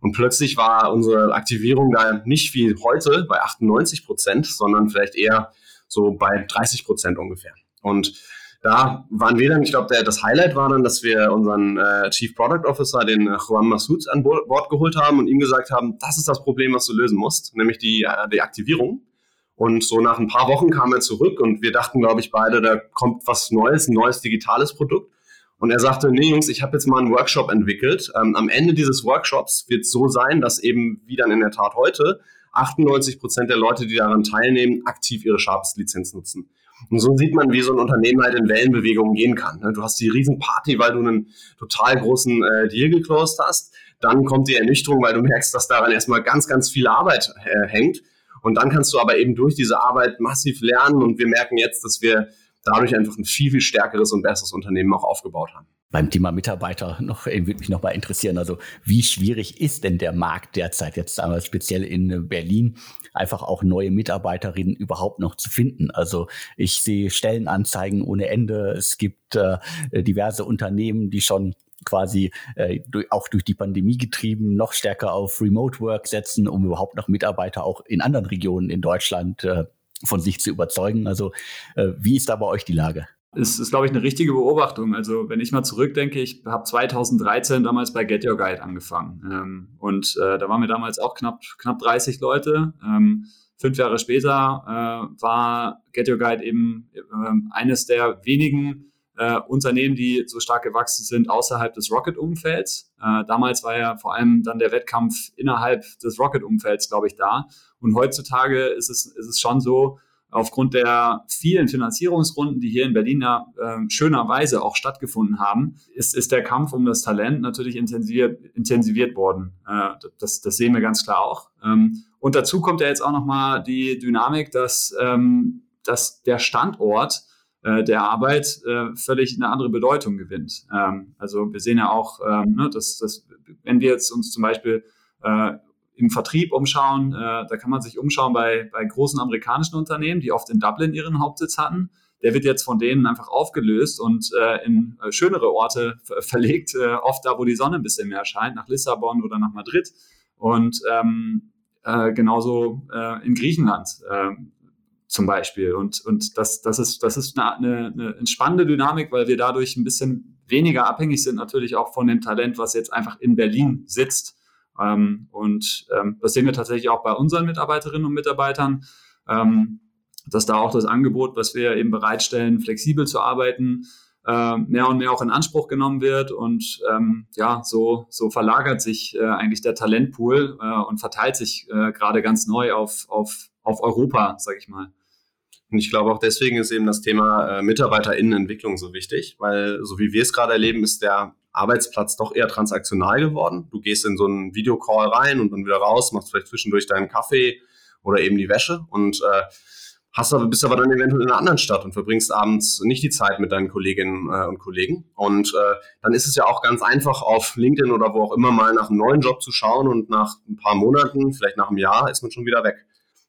Und plötzlich war unsere Aktivierung da nicht wie heute bei 98 Prozent, sondern vielleicht eher so bei 30 Prozent ungefähr. Und da waren wir dann, ich glaube, das Highlight war dann, dass wir unseren äh, Chief Product Officer, den äh, Juan Massoud, an Bord geholt haben und ihm gesagt haben, das ist das Problem, was du lösen musst, nämlich die, äh, die Aktivierung. Und so nach ein paar Wochen kam er zurück und wir dachten, glaube ich, beide, da kommt was Neues, ein neues digitales Produkt. Und er sagte, nee Jungs, ich habe jetzt mal einen Workshop entwickelt. Ähm, am Ende dieses Workshops wird es so sein, dass eben, wie dann in der Tat heute, 98 Prozent der Leute, die daran teilnehmen, aktiv ihre Sharps-Lizenz nutzen. Und so sieht man, wie so ein Unternehmen halt in Wellenbewegungen gehen kann. Ne? Du hast die Riesenparty, weil du einen total großen äh, Deal geclosed hast. Dann kommt die Ernüchterung, weil du merkst, dass daran erstmal ganz, ganz viel Arbeit äh, hängt. Und dann kannst du aber eben durch diese Arbeit massiv lernen. Und wir merken jetzt, dass wir dadurch einfach ein viel, viel stärkeres und besseres Unternehmen auch aufgebaut haben. Beim Thema Mitarbeiter noch, äh, würde mich noch mal interessieren. Also, wie schwierig ist denn der Markt derzeit jetzt einmal speziell in Berlin? einfach auch neue Mitarbeiterinnen überhaupt noch zu finden. Also ich sehe Stellenanzeigen ohne Ende. Es gibt äh, diverse Unternehmen, die schon quasi äh, auch durch die Pandemie getrieben noch stärker auf Remote Work setzen, um überhaupt noch Mitarbeiter auch in anderen Regionen in Deutschland äh, von sich zu überzeugen. Also äh, wie ist da bei euch die Lage? Ist, ist glaube ich, eine richtige Beobachtung. Also wenn ich mal zurückdenke, ich habe 2013 damals bei Get Your Guide angefangen. Ähm, und äh, da waren wir damals auch knapp, knapp 30 Leute. Ähm, fünf Jahre später äh, war Get Your Guide eben äh, eines der wenigen äh, Unternehmen, die so stark gewachsen sind außerhalb des Rocket-Umfelds. Äh, damals war ja vor allem dann der Wettkampf innerhalb des Rocket-Umfelds, glaube ich, da. Und heutzutage ist es, ist es schon so, aufgrund der vielen Finanzierungsrunden, die hier in Berlin ja äh, schönerweise auch stattgefunden haben, ist, ist der Kampf um das Talent natürlich intensiviert, intensiviert worden. Äh, das, das sehen wir ganz klar auch. Ähm, und dazu kommt ja jetzt auch nochmal die Dynamik, dass, ähm, dass der Standort äh, der Arbeit äh, völlig eine andere Bedeutung gewinnt. Ähm, also wir sehen ja auch, ähm, ne, dass, dass wenn wir jetzt uns zum Beispiel äh, im Vertrieb umschauen, äh, da kann man sich umschauen bei, bei großen amerikanischen Unternehmen, die oft in Dublin ihren Hauptsitz hatten. Der wird jetzt von denen einfach aufgelöst und äh, in äh, schönere Orte verlegt, äh, oft da, wo die Sonne ein bisschen mehr scheint, nach Lissabon oder nach Madrid. Und ähm, äh, genauso äh, in Griechenland äh, zum Beispiel. Und, und das, das ist, das ist eine, eine, eine spannende Dynamik, weil wir dadurch ein bisschen weniger abhängig sind, natürlich auch von dem Talent, was jetzt einfach in Berlin sitzt. Ähm, und ähm, das sehen wir tatsächlich auch bei unseren Mitarbeiterinnen und Mitarbeitern, ähm, dass da auch das Angebot, was wir eben bereitstellen, flexibel zu arbeiten, äh, mehr und mehr auch in Anspruch genommen wird. Und ähm, ja, so, so verlagert sich äh, eigentlich der Talentpool äh, und verteilt sich äh, gerade ganz neu auf, auf, auf Europa, sage ich mal. Und ich glaube auch deswegen ist eben das Thema äh, Mitarbeiterinnenentwicklung so wichtig, weil so wie wir es gerade erleben, ist der Arbeitsplatz doch eher transaktional geworden. Du gehst in so einen Videocall rein und dann wieder raus, machst vielleicht zwischendurch deinen Kaffee oder eben die Wäsche und äh, hast aber, bist aber dann eventuell in einer anderen Stadt und verbringst abends nicht die Zeit mit deinen Kolleginnen äh, und Kollegen. Und äh, dann ist es ja auch ganz einfach, auf LinkedIn oder wo auch immer mal nach einem neuen Job zu schauen und nach ein paar Monaten, vielleicht nach einem Jahr, ist man schon wieder weg.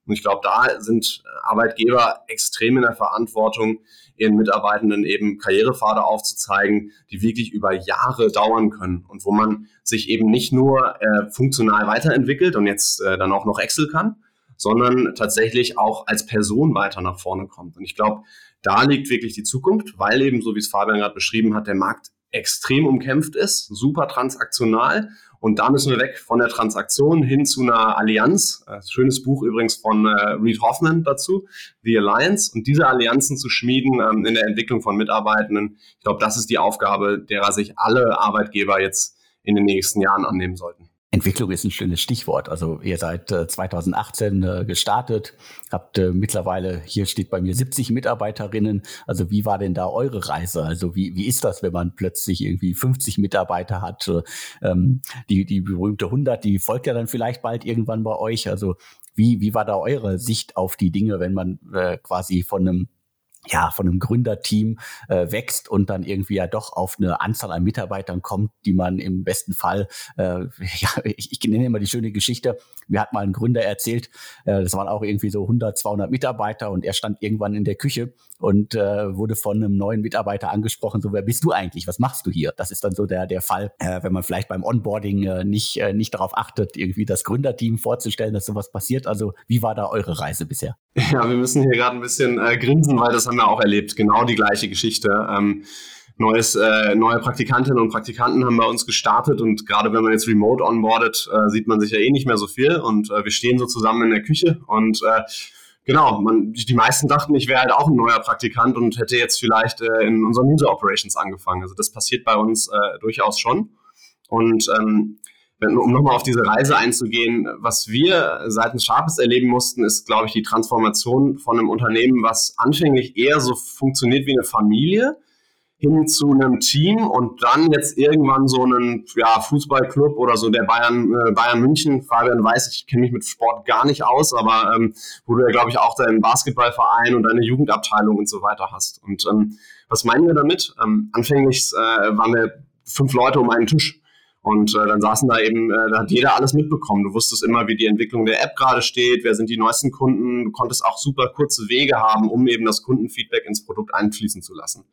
Und ich glaube, da sind Arbeitgeber extrem in der Verantwortung, ihren Mitarbeitenden eben Karrierepfade aufzuzeigen, die wirklich über Jahre dauern können und wo man sich eben nicht nur äh, funktional weiterentwickelt und jetzt äh, dann auch noch Excel kann, sondern tatsächlich auch als Person weiter nach vorne kommt. Und ich glaube, da liegt wirklich die Zukunft, weil eben, so wie es Fabian gerade beschrieben hat, der Markt extrem umkämpft ist, super transaktional und da müssen wir weg von der Transaktion hin zu einer Allianz. Äh, schönes Buch übrigens von äh, Reed Hoffman dazu, The Alliance. Und diese Allianzen zu schmieden ähm, in der Entwicklung von Mitarbeitenden, ich glaube, das ist die Aufgabe, derer sich alle Arbeitgeber jetzt in den nächsten Jahren annehmen sollten. Entwicklung ist ein schönes Stichwort. Also ihr seid äh, 2018 äh, gestartet, habt äh, mittlerweile, hier steht bei mir 70 Mitarbeiterinnen. Also wie war denn da eure Reise? Also wie, wie ist das, wenn man plötzlich irgendwie 50 Mitarbeiter hat? Ähm, die, die berühmte 100, die folgt ja dann vielleicht bald irgendwann bei euch. Also wie, wie war da eure Sicht auf die Dinge, wenn man äh, quasi von einem ja, von einem Gründerteam äh, wächst und dann irgendwie ja doch auf eine Anzahl an Mitarbeitern kommt, die man im besten Fall, äh, ja, ich, ich nenne immer die schöne Geschichte, mir hat mal ein Gründer erzählt, äh, das waren auch irgendwie so 100, 200 Mitarbeiter und er stand irgendwann in der Küche und äh, wurde von einem neuen Mitarbeiter angesprochen, so, wer bist du eigentlich, was machst du hier? Das ist dann so der, der Fall, äh, wenn man vielleicht beim Onboarding äh, nicht, äh, nicht darauf achtet, irgendwie das Gründerteam vorzustellen, dass sowas passiert. Also wie war da eure Reise bisher? Ja, wir müssen hier gerade ein bisschen äh, grinsen, weil das haben wir auch erlebt. Genau die gleiche Geschichte. Ähm, neues, äh, neue Praktikantinnen und Praktikanten haben bei uns gestartet und gerade wenn man jetzt remote onboardet, äh, sieht man sich ja eh nicht mehr so viel und äh, wir stehen so zusammen in der Küche und äh, genau, man, die meisten dachten, ich wäre halt auch ein neuer Praktikant und hätte jetzt vielleicht äh, in unseren User Operations angefangen. Also das passiert bei uns äh, durchaus schon und ähm, um nochmal auf diese Reise einzugehen, was wir seitens Sharpest erleben mussten, ist, glaube ich, die Transformation von einem Unternehmen, was anfänglich eher so funktioniert wie eine Familie, hin zu einem Team und dann jetzt irgendwann so einen ja, Fußballclub oder so der Bayern, äh, Bayern München. Fabian weiß, ich kenne mich mit Sport gar nicht aus, aber ähm, wo du ja, glaube ich, auch deinen Basketballverein und deine Jugendabteilung und so weiter hast. Und ähm, was meinen wir damit? Ähm, anfänglich äh, waren wir fünf Leute um einen Tisch und äh, dann saßen da eben, äh, da hat jeder alles mitbekommen. Du wusstest immer, wie die Entwicklung der App gerade steht, wer sind die neuesten Kunden. Du konntest auch super kurze Wege haben, um eben das Kundenfeedback ins Produkt einfließen zu lassen.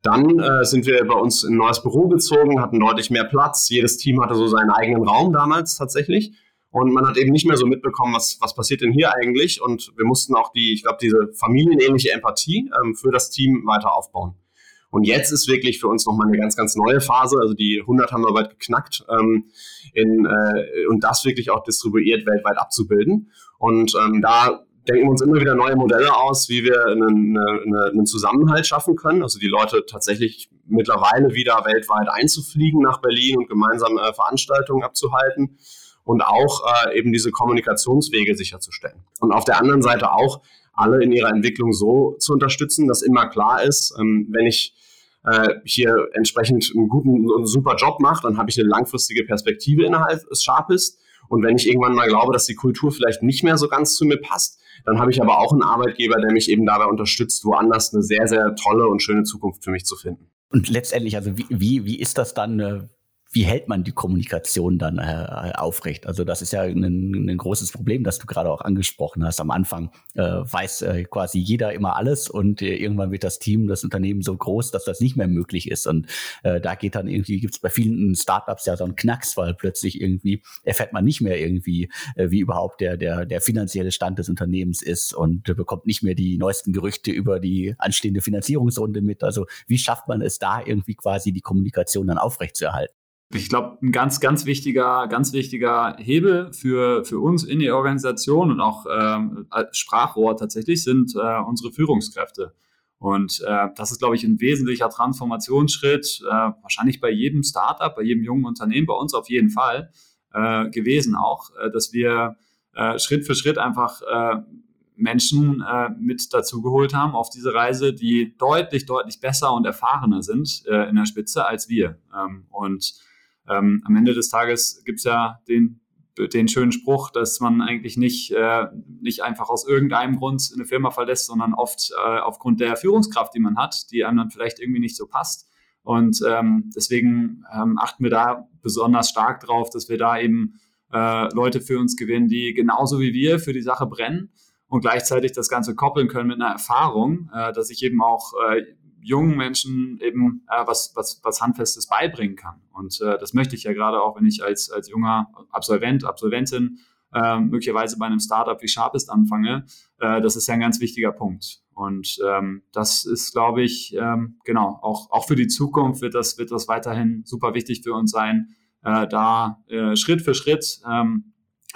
Dann äh, sind wir bei uns in ein neues Büro gezogen, hatten deutlich mehr Platz. Jedes Team hatte so seinen eigenen Raum damals tatsächlich. Und man hat eben nicht mehr so mitbekommen, was, was passiert denn hier eigentlich. Und wir mussten auch die, ich glaube, diese familienähnliche Empathie ähm, für das Team weiter aufbauen. Und jetzt ist wirklich für uns nochmal eine ganz, ganz neue Phase. Also die 100 haben wir bald geknackt ähm, in, äh, und das wirklich auch distribuiert weltweit abzubilden. Und ähm, da denken wir uns immer wieder neue Modelle aus, wie wir einen, eine, einen Zusammenhalt schaffen können. Also die Leute tatsächlich mittlerweile wieder weltweit einzufliegen nach Berlin und gemeinsam äh, Veranstaltungen abzuhalten und auch äh, eben diese Kommunikationswege sicherzustellen. Und auf der anderen Seite auch alle in ihrer Entwicklung so zu unterstützen, dass immer klar ist, ähm, wenn ich äh, hier entsprechend einen guten, einen super Job mache, dann habe ich eine langfristige Perspektive innerhalb des Sharpest. Und wenn ich irgendwann mal glaube, dass die Kultur vielleicht nicht mehr so ganz zu mir passt, dann habe ich aber auch einen Arbeitgeber, der mich eben dabei unterstützt, woanders eine sehr, sehr tolle und schöne Zukunft für mich zu finden. Und letztendlich, also wie, wie, wie ist das dann? Äh, wie hält man die Kommunikation dann äh, aufrecht? Also das ist ja ein, ein, großes Problem, das du gerade auch angesprochen hast. Am Anfang äh, weiß äh, quasi jeder immer alles und äh, irgendwann wird das Team, das Unternehmen so groß, dass das nicht mehr möglich ist. Und äh, da geht dann irgendwie, gibt es bei vielen Startups ja so einen Knacks, weil plötzlich irgendwie erfährt man nicht mehr irgendwie, äh, wie überhaupt der, der, der finanzielle Stand des Unternehmens ist und äh, bekommt nicht mehr die neuesten Gerüchte über die anstehende Finanzierungsrunde mit. Also wie schafft man es da irgendwie quasi die Kommunikation dann aufrechtzuerhalten? Ich glaube, ein ganz, ganz wichtiger, ganz wichtiger Hebel für, für uns in der Organisation und auch ähm, Sprachrohr tatsächlich sind äh, unsere Führungskräfte. Und äh, das ist, glaube ich, ein wesentlicher Transformationsschritt, äh, wahrscheinlich bei jedem Startup, bei jedem jungen Unternehmen, bei uns auf jeden Fall äh, gewesen auch, äh, dass wir äh, Schritt für Schritt einfach äh, Menschen äh, mit dazugeholt haben auf diese Reise, die deutlich, deutlich besser und erfahrener sind äh, in der Spitze als wir. Ähm, und ähm, am Ende des Tages gibt es ja den, den schönen Spruch, dass man eigentlich nicht, äh, nicht einfach aus irgendeinem Grund eine Firma verlässt, sondern oft äh, aufgrund der Führungskraft, die man hat, die einem dann vielleicht irgendwie nicht so passt. Und ähm, deswegen ähm, achten wir da besonders stark drauf, dass wir da eben äh, Leute für uns gewinnen, die genauso wie wir für die Sache brennen und gleichzeitig das Ganze koppeln können mit einer Erfahrung, äh, dass ich eben auch äh, jungen Menschen eben äh, was, was, was Handfestes beibringen kann. Und äh, das möchte ich ja gerade auch, wenn ich als, als junger Absolvent, Absolventin äh, möglicherweise bei einem Startup wie Sharpest anfange. Äh, das ist ja ein ganz wichtiger Punkt. Und ähm, das ist, glaube ich, ähm, genau, auch, auch für die Zukunft wird das, wird das weiterhin super wichtig für uns sein, äh, da äh, Schritt für Schritt ähm,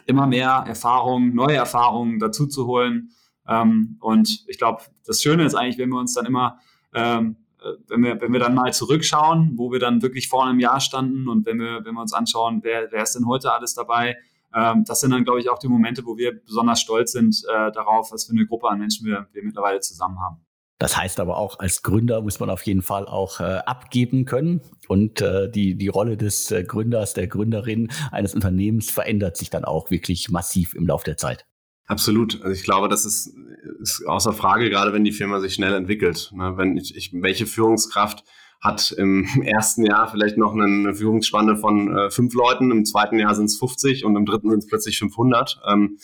immer mehr Erfahrungen, neue Erfahrungen dazu zu holen. Ähm, und ich glaube, das Schöne ist eigentlich, wenn wir uns dann immer ähm, äh, wenn wir, wenn wir dann mal zurückschauen, wo wir dann wirklich vor einem Jahr standen und wenn wir, wenn wir uns anschauen, wer, wer ist denn heute alles dabei, ähm, das sind dann, glaube ich, auch die Momente, wo wir besonders stolz sind äh, darauf, was für eine Gruppe an Menschen wir, wir mittlerweile zusammen haben. Das heißt aber auch, als Gründer muss man auf jeden Fall auch äh, abgeben können. Und äh, die, die Rolle des äh, Gründers, der Gründerin eines Unternehmens verändert sich dann auch wirklich massiv im Laufe der Zeit. Absolut. Also ich glaube, das ist, ist außer Frage, gerade wenn die Firma sich schnell entwickelt. Ne? Wenn ich, ich, welche Führungskraft hat im ersten Jahr vielleicht noch eine Führungsspanne von äh, fünf Leuten, im zweiten Jahr sind es 50 und im dritten sind es plötzlich 500. Ähm,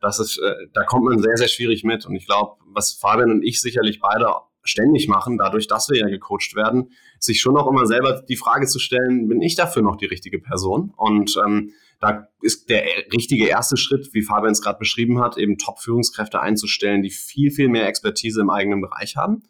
das ist, äh, da kommt man sehr, sehr schwierig mit. Und ich glaube, was Fabian und ich sicherlich beide ständig machen, dadurch, dass wir ja gecoacht werden, sich schon auch immer selber die Frage zu stellen, bin ich dafür noch die richtige Person? Und ähm, da ist der richtige erste Schritt, wie Fabian es gerade beschrieben hat, eben Top-Führungskräfte einzustellen, die viel, viel mehr Expertise im eigenen Bereich haben.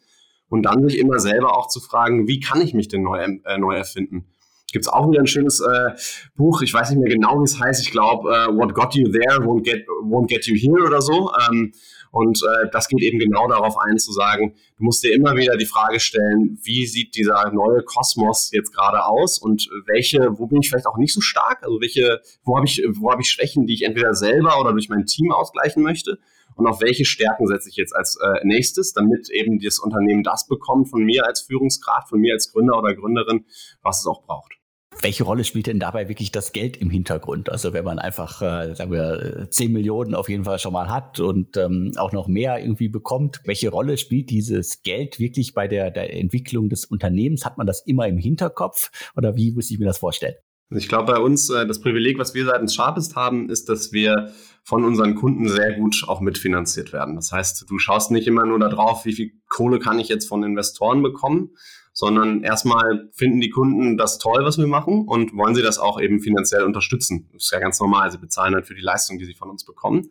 Und dann sich immer selber auch zu fragen, wie kann ich mich denn neu, äh, neu erfinden? Gibt es auch wieder ein schönes äh, Buch, ich weiß nicht mehr genau, wie es heißt, ich glaube, uh, What Got You There won't get, won't get You Here oder so. Ähm, und äh, das geht eben genau darauf ein, zu sagen, du musst dir immer wieder die Frage stellen, wie sieht dieser neue Kosmos jetzt gerade aus und welche, wo bin ich vielleicht auch nicht so stark? Also welche, wo habe ich, wo habe ich Schwächen, die ich entweder selber oder durch mein Team ausgleichen möchte? Und auf welche Stärken setze ich jetzt als äh, nächstes, damit eben das Unternehmen das bekommt von mir als Führungskraft, von mir als Gründer oder Gründerin, was es auch braucht. Welche Rolle spielt denn dabei wirklich das Geld im Hintergrund? Also wenn man einfach, äh, sagen wir, 10 Millionen auf jeden Fall schon mal hat und ähm, auch noch mehr irgendwie bekommt, welche Rolle spielt dieses Geld wirklich bei der, der Entwicklung des Unternehmens? Hat man das immer im Hinterkopf oder wie muss ich mir das vorstellen? Ich glaube, bei uns, äh, das Privileg, was wir seitens Sharpest haben, ist, dass wir von unseren Kunden sehr gut auch mitfinanziert werden. Das heißt, du schaust nicht immer nur darauf, wie viel Kohle kann ich jetzt von Investoren bekommen, sondern erstmal finden die Kunden das toll, was wir machen und wollen sie das auch eben finanziell unterstützen. Das ist ja ganz normal. Sie bezahlen halt für die Leistung, die sie von uns bekommen.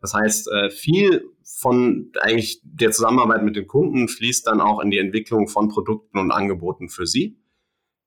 Das heißt, äh, viel von eigentlich der Zusammenarbeit mit den Kunden fließt dann auch in die Entwicklung von Produkten und Angeboten für sie.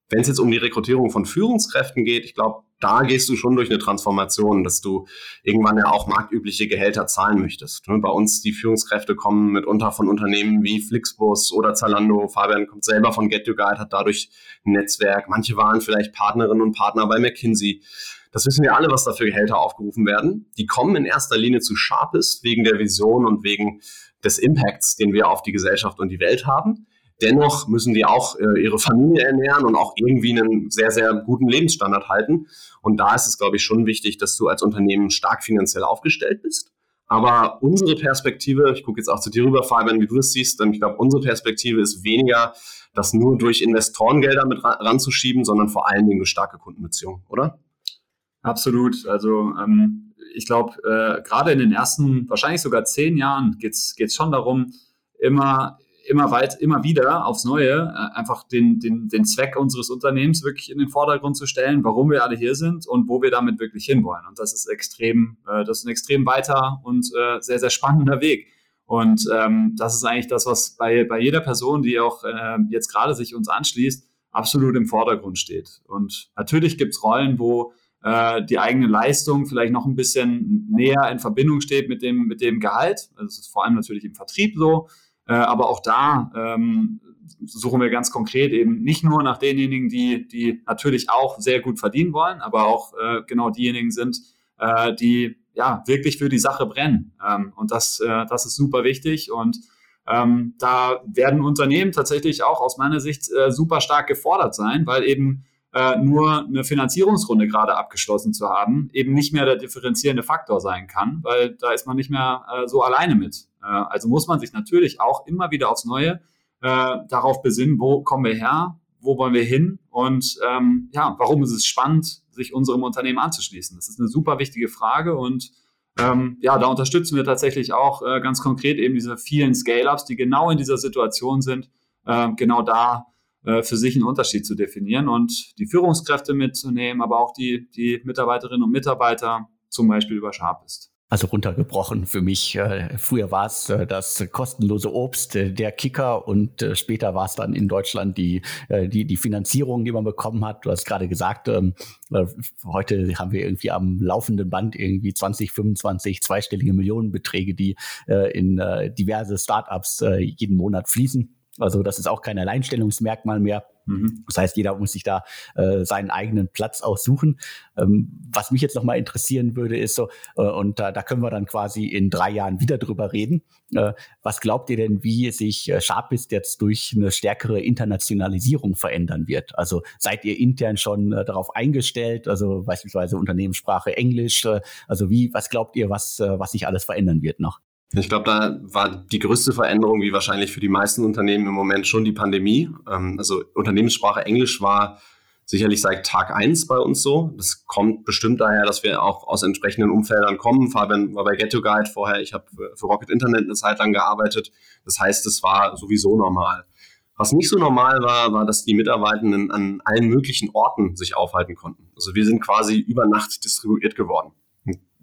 Wenn es jetzt um die Rekrutierung von Führungskräften geht, ich glaube, da gehst du schon durch eine Transformation, dass du irgendwann ja auch marktübliche Gehälter zahlen möchtest. Ne, bei uns, die Führungskräfte kommen mitunter von Unternehmen wie Flixbus oder Zalando. Fabian kommt selber von Get Your Guide, hat dadurch ein Netzwerk. Manche waren vielleicht Partnerinnen und Partner bei McKinsey. Das wissen wir alle, was da für Gehälter aufgerufen werden. Die kommen in erster Linie zu Sharpest wegen der Vision und wegen des Impacts, den wir auf die Gesellschaft und die Welt haben. Dennoch müssen die auch äh, ihre Familie ernähren und auch irgendwie einen sehr, sehr guten Lebensstandard halten. Und da ist es, glaube ich, schon wichtig, dass du als Unternehmen stark finanziell aufgestellt bist. Aber unsere Perspektive, ich gucke jetzt auch zu dir rüber, Fabian, wie du das siehst, denn ich glaube, unsere Perspektive ist weniger, das nur durch Investorengelder mit ranzuschieben, sondern vor allen Dingen durch starke Kundenbeziehungen, oder? Absolut. Also ähm, ich glaube, äh, gerade in den ersten, wahrscheinlich sogar zehn Jahren geht es schon darum, immer immer weit, immer wieder aufs Neue äh, einfach den, den, den Zweck unseres Unternehmens wirklich in den Vordergrund zu stellen, warum wir alle hier sind und wo wir damit wirklich hinwollen. Und das ist extrem, äh, das ist ein extrem weiter und äh, sehr, sehr spannender Weg. Und ähm, das ist eigentlich das, was bei, bei jeder Person, die auch äh, jetzt gerade sich uns anschließt, absolut im Vordergrund steht. Und natürlich gibt es Rollen, wo äh, die eigene Leistung vielleicht noch ein bisschen näher in Verbindung steht mit dem, mit dem Gehalt. Also das ist vor allem natürlich im Vertrieb so. Äh, aber auch da ähm, suchen wir ganz konkret eben nicht nur nach denjenigen, die, die natürlich auch sehr gut verdienen wollen, aber auch äh, genau diejenigen sind, äh, die ja wirklich für die Sache brennen. Ähm, und das, äh, das ist super wichtig. Und ähm, da werden Unternehmen tatsächlich auch aus meiner Sicht äh, super stark gefordert sein, weil eben äh, nur eine Finanzierungsrunde gerade abgeschlossen zu haben, eben nicht mehr der differenzierende Faktor sein kann, weil da ist man nicht mehr äh, so alleine mit. Äh, also muss man sich natürlich auch immer wieder aufs Neue äh, darauf besinnen, wo kommen wir her, wo wollen wir hin und ähm, ja, warum ist es spannend, sich unserem Unternehmen anzuschließen. Das ist eine super wichtige Frage und ähm, ja, da unterstützen wir tatsächlich auch äh, ganz konkret eben diese vielen Scale-ups, die genau in dieser Situation sind, äh, genau da äh, für sich einen Unterschied zu definieren und die Führungskräfte mitzunehmen, aber auch die, die Mitarbeiterinnen und Mitarbeiter zum Beispiel über Sharpist. Also runtergebrochen für mich. Äh, früher war es äh, das kostenlose Obst, der Kicker und später war es dann in Deutschland die, die, die Finanzierung, die man bekommen hat. Du hast gerade gesagt, ähm, heute haben wir irgendwie am laufenden Band irgendwie 20, 25 zweistellige Millionenbeträge, die in diverse Startups jeden Monat fließen. Also das ist auch kein Alleinstellungsmerkmal mehr. Mhm. Das heißt, jeder muss sich da äh, seinen eigenen Platz aussuchen. Ähm, was mich jetzt nochmal interessieren würde, ist so, äh, und da, da können wir dann quasi in drei Jahren wieder drüber reden. Äh, was glaubt ihr denn, wie sich äh, Sharpist jetzt durch eine stärkere Internationalisierung verändern wird? Also seid ihr intern schon äh, darauf eingestellt? Also beispielsweise Unternehmenssprache Englisch. Äh, also wie, was glaubt ihr, was, äh, was sich alles verändern wird noch? Ich glaube, da war die größte Veränderung, wie wahrscheinlich für die meisten Unternehmen im Moment schon die Pandemie. Ähm, also Unternehmenssprache Englisch war sicherlich seit Tag eins bei uns so. Das kommt bestimmt daher, dass wir auch aus entsprechenden Umfeldern kommen. Fabian war bei Get Guide vorher, ich habe für Rocket Internet eine Zeit lang gearbeitet. Das heißt, es war sowieso normal. Was nicht so normal war, war, dass die Mitarbeitenden an allen möglichen Orten sich aufhalten konnten. Also wir sind quasi über Nacht distribuiert geworden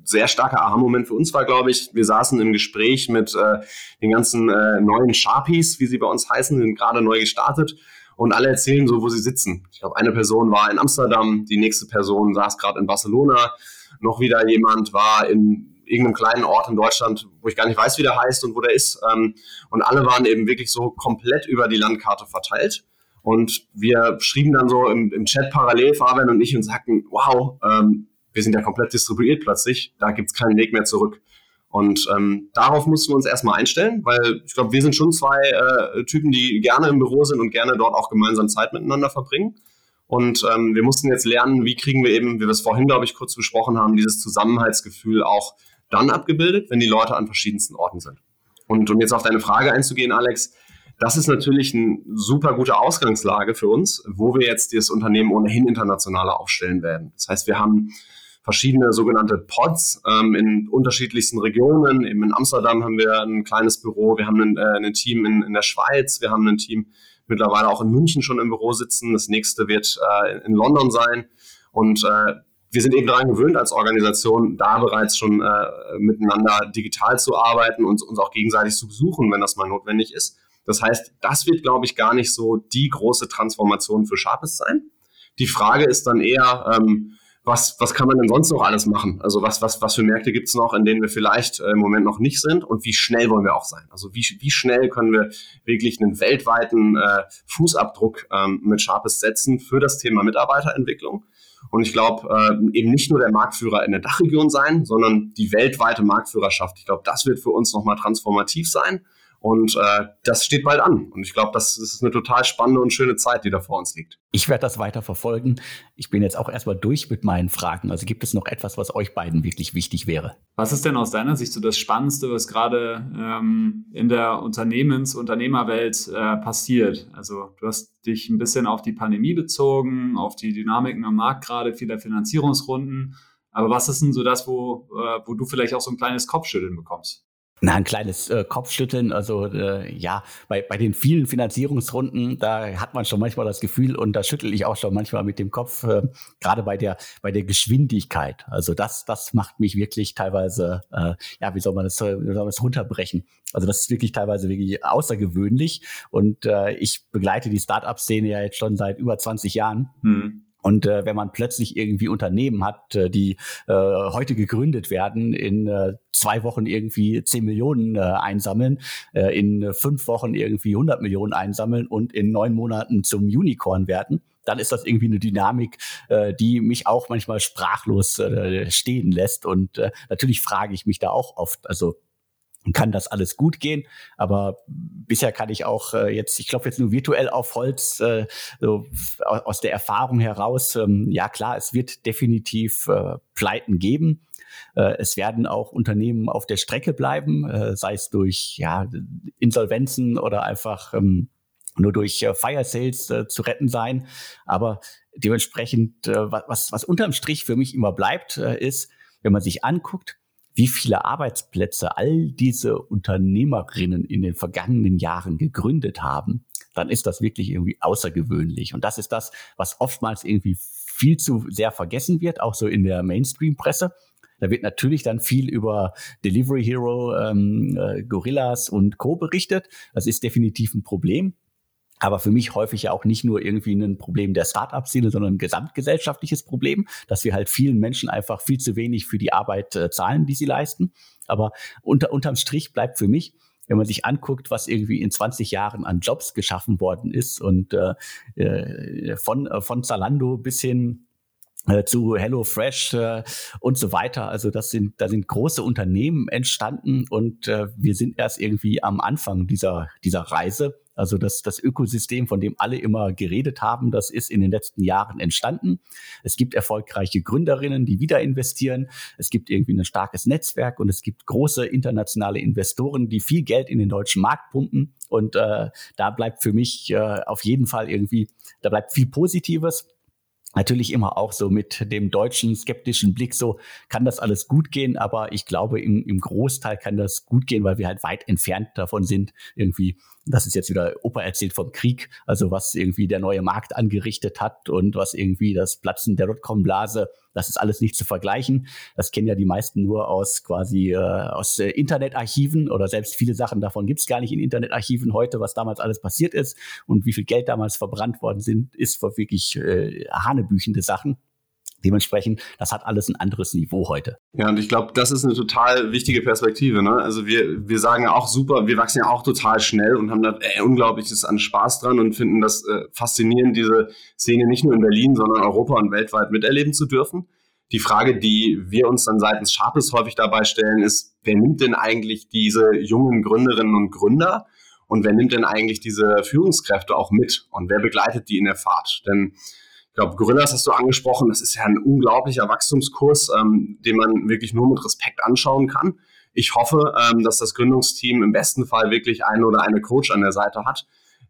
sehr starker Aha-Moment für uns war, glaube ich, wir saßen im Gespräch mit äh, den ganzen äh, neuen Sharpies, wie sie bei uns heißen, sind gerade neu gestartet und alle erzählen so, wo sie sitzen. Ich glaube, eine Person war in Amsterdam, die nächste Person saß gerade in Barcelona, noch wieder jemand war in irgendeinem kleinen Ort in Deutschland, wo ich gar nicht weiß, wie der heißt und wo der ist. Ähm, und alle waren eben wirklich so komplett über die Landkarte verteilt. Und wir schrieben dann so im, im Chat parallel, Fabian und ich, und sagten, wow, ähm, wir sind ja komplett distribuiert plötzlich, da gibt es keinen Weg mehr zurück. Und ähm, darauf mussten wir uns erstmal einstellen, weil ich glaube, wir sind schon zwei äh, Typen, die gerne im Büro sind und gerne dort auch gemeinsam Zeit miteinander verbringen. Und ähm, wir mussten jetzt lernen, wie kriegen wir eben, wie wir es vorhin, glaube ich, kurz besprochen haben, dieses Zusammenhaltsgefühl auch dann abgebildet, wenn die Leute an verschiedensten Orten sind. Und um jetzt auf deine Frage einzugehen, Alex, das ist natürlich eine super gute Ausgangslage für uns, wo wir jetzt das Unternehmen ohnehin internationaler aufstellen werden. Das heißt, wir haben verschiedene sogenannte Pods ähm, in unterschiedlichsten Regionen. Eben in Amsterdam haben wir ein kleines Büro, wir haben ein, äh, ein Team in, in der Schweiz, wir haben ein Team mittlerweile auch in München schon im Büro sitzen. Das nächste wird äh, in London sein. Und äh, wir sind eben daran gewöhnt, als Organisation da bereits schon äh, miteinander digital zu arbeiten und uns auch gegenseitig zu besuchen, wenn das mal notwendig ist. Das heißt, das wird, glaube ich, gar nicht so die große Transformation für Sharpest sein. Die Frage ist dann eher, ähm, was, was kann man denn sonst noch alles machen? Also was, was, was für Märkte gibt es noch, in denen wir vielleicht äh, im Moment noch nicht sind und wie schnell wollen wir auch sein? Also wie, wie schnell können wir wirklich einen weltweiten äh, Fußabdruck ähm, mit Sharpest setzen für das Thema Mitarbeiterentwicklung? Und ich glaube, äh, eben nicht nur der Marktführer in der Dachregion sein, sondern die weltweite Marktführerschaft. Ich glaube, das wird für uns nochmal transformativ sein. Und äh, das steht bald an. Und ich glaube, das, das, ist eine total spannende und schöne Zeit, die da vor uns liegt. Ich werde das weiter verfolgen. Ich bin jetzt auch erstmal durch mit meinen Fragen. Also gibt es noch etwas, was euch beiden wirklich wichtig wäre? Was ist denn aus deiner Sicht so das Spannendste, was gerade ähm, in der Unternehmens-, Unternehmerwelt äh, passiert? Also du hast dich ein bisschen auf die Pandemie bezogen, auf die Dynamiken am Markt gerade, viele Finanzierungsrunden. Aber was ist denn so das, wo, äh, wo du vielleicht auch so ein kleines Kopfschütteln bekommst? Na, ein kleines äh, Kopfschütteln. Also äh, ja, bei, bei den vielen Finanzierungsrunden, da hat man schon manchmal das Gefühl, und da schüttel ich auch schon manchmal mit dem Kopf, äh, gerade bei der, bei der Geschwindigkeit. Also das, das macht mich wirklich teilweise, äh, ja, wie soll man das, wie soll man das runterbrechen? Also das ist wirklich teilweise wirklich außergewöhnlich. Und äh, ich begleite die Start-up-Szene ja jetzt schon seit über 20 Jahren. Hm. Und äh, wenn man plötzlich irgendwie Unternehmen hat, äh, die äh, heute gegründet werden, in äh, zwei Wochen irgendwie 10 Millionen äh, einsammeln, äh, in fünf Wochen irgendwie 100 Millionen einsammeln und in neun Monaten zum Unicorn werden, dann ist das irgendwie eine Dynamik, äh, die mich auch manchmal sprachlos äh, stehen lässt. Und äh, natürlich frage ich mich da auch oft, also kann das alles gut gehen. Aber bisher kann ich auch äh, jetzt, ich klopfe jetzt nur virtuell auf Holz, äh, so aus der Erfahrung heraus, ähm, ja klar, es wird definitiv äh, Pleiten geben. Äh, es werden auch Unternehmen auf der Strecke bleiben, äh, sei es durch ja, Insolvenzen oder einfach ähm, nur durch äh, Fire Sales äh, zu retten sein. Aber dementsprechend, äh, was, was unterm Strich für mich immer bleibt, äh, ist, wenn man sich anguckt, wie viele Arbeitsplätze all diese Unternehmerinnen in den vergangenen Jahren gegründet haben, dann ist das wirklich irgendwie außergewöhnlich. Und das ist das, was oftmals irgendwie viel zu sehr vergessen wird, auch so in der Mainstream-Presse. Da wird natürlich dann viel über Delivery Hero, ähm, äh, Gorillas und Co. berichtet. Das ist definitiv ein Problem aber für mich häufig ja auch nicht nur irgendwie ein Problem der Start-up-Szene, sondern ein gesamtgesellschaftliches Problem, dass wir halt vielen Menschen einfach viel zu wenig für die Arbeit äh, zahlen, die sie leisten. Aber unter, unterm Strich bleibt für mich, wenn man sich anguckt, was irgendwie in 20 Jahren an Jobs geschaffen worden ist und äh, äh von, äh, von Zalando bis hin äh, zu HelloFresh äh, und so weiter. Also das sind, da sind große Unternehmen entstanden und äh, wir sind erst irgendwie am Anfang dieser, dieser Reise. Also das, das Ökosystem, von dem alle immer geredet haben, das ist in den letzten Jahren entstanden. Es gibt erfolgreiche Gründerinnen, die wieder investieren. Es gibt irgendwie ein starkes Netzwerk und es gibt große internationale Investoren, die viel Geld in den deutschen Markt pumpen. Und äh, da bleibt für mich äh, auf jeden Fall irgendwie, da bleibt viel Positives. Natürlich immer auch so mit dem deutschen skeptischen Blick so, kann das alles gut gehen, aber ich glaube, im, im Großteil kann das gut gehen, weil wir halt weit entfernt davon sind, irgendwie das ist jetzt wieder Opa erzählt vom Krieg, also was irgendwie der neue Markt angerichtet hat und was irgendwie das Platzen der Dotcom-Blase, das ist alles nicht zu vergleichen. Das kennen ja die meisten nur aus quasi äh, aus äh, Internetarchiven oder selbst viele Sachen davon gibt es gar nicht in Internetarchiven heute, was damals alles passiert ist und wie viel Geld damals verbrannt worden sind, ist wirklich äh, hanebüchende Sachen. Dementsprechend, das hat alles ein anderes Niveau heute. Ja, und ich glaube, das ist eine total wichtige Perspektive. Ne? Also wir, wir sagen ja auch super, wir wachsen ja auch total schnell und haben da äh, unglaubliches an Spaß dran und finden das äh, faszinierend, diese Szene nicht nur in Berlin, sondern Europa und weltweit miterleben zu dürfen. Die Frage, die wir uns dann seitens Sharpes häufig dabei stellen, ist, wer nimmt denn eigentlich diese jungen Gründerinnen und Gründer und wer nimmt denn eigentlich diese Führungskräfte auch mit und wer begleitet die in der Fahrt? Denn ich glaube, Gorillas hast du angesprochen, das ist ja ein unglaublicher Wachstumskurs, ähm, den man wirklich nur mit Respekt anschauen kann. Ich hoffe, ähm, dass das Gründungsteam im besten Fall wirklich einen oder eine Coach an der Seite hat,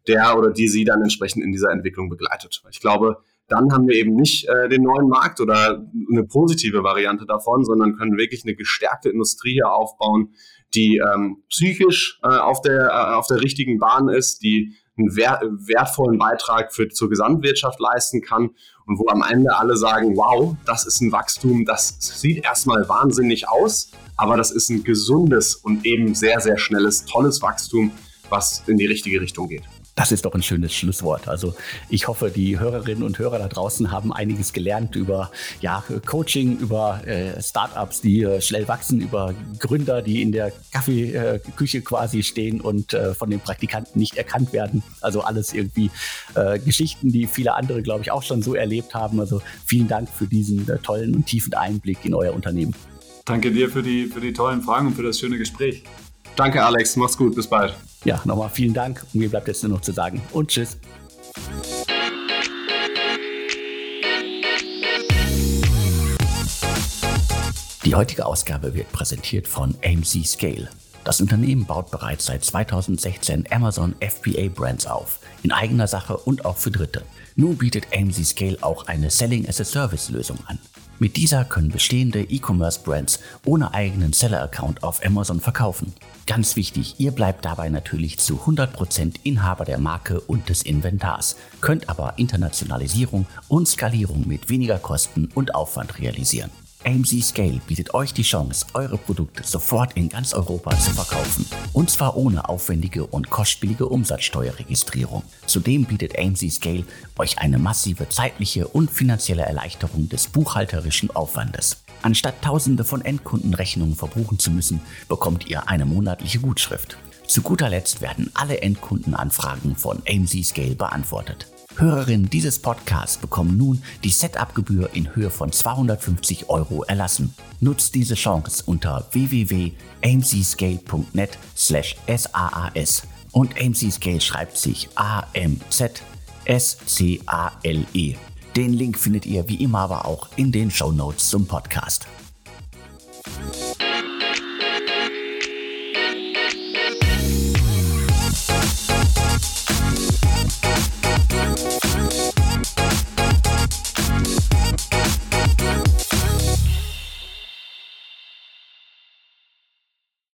der oder die sie dann entsprechend in dieser Entwicklung begleitet. Ich glaube, dann haben wir eben nicht äh, den neuen Markt oder eine positive Variante davon, sondern können wirklich eine gestärkte Industrie hier aufbauen, die ähm, psychisch äh, auf, der, äh, auf der richtigen Bahn ist, die einen wertvollen Beitrag für, zur Gesamtwirtschaft leisten kann und wo am Ende alle sagen, wow, das ist ein Wachstum, das sieht erstmal wahnsinnig aus, aber das ist ein gesundes und eben sehr, sehr schnelles, tolles Wachstum, was in die richtige Richtung geht. Das ist doch ein schönes Schlusswort. Also ich hoffe, die Hörerinnen und Hörer da draußen haben einiges gelernt über ja, Coaching, über äh, Startups, die äh, schnell wachsen, über Gründer, die in der Kaffeeküche quasi stehen und äh, von den Praktikanten nicht erkannt werden. Also alles irgendwie äh, Geschichten, die viele andere, glaube ich, auch schon so erlebt haben. Also vielen Dank für diesen äh, tollen und tiefen Einblick in euer Unternehmen. Danke dir für die, für die tollen Fragen und für das schöne Gespräch. Danke, Alex. Mach's gut. Bis bald. Ja, nochmal vielen Dank. Mir bleibt jetzt nur noch zu sagen und tschüss. Die heutige Ausgabe wird präsentiert von AMC Scale. Das Unternehmen baut bereits seit 2016 Amazon FBA Brands auf, in eigener Sache und auch für Dritte. Nun bietet AMC Scale auch eine Selling as a Service Lösung an. Mit dieser können bestehende E-Commerce-Brands ohne eigenen Seller-Account auf Amazon verkaufen. Ganz wichtig, ihr bleibt dabei natürlich zu 100% Inhaber der Marke und des Inventars, könnt aber Internationalisierung und Skalierung mit weniger Kosten und Aufwand realisieren. AMC Scale bietet euch die Chance, eure Produkte sofort in ganz Europa zu verkaufen. Und zwar ohne aufwendige und kostspielige Umsatzsteuerregistrierung. Zudem bietet AMC Scale euch eine massive zeitliche und finanzielle Erleichterung des buchhalterischen Aufwandes. Anstatt tausende von Endkundenrechnungen verbuchen zu müssen, bekommt ihr eine monatliche Gutschrift. Zu guter Letzt werden alle Endkundenanfragen von AMC Scale beantwortet. Hörerinnen dieses Podcasts bekommen nun die Setup-Gebühr in Höhe von 250 Euro erlassen. Nutzt diese Chance unter www.amcscale.net slash SAAS und AMC Scale schreibt sich A-M-Z-S-C-A-L-E. Den Link findet ihr wie immer aber auch in den Show Notes zum Podcast.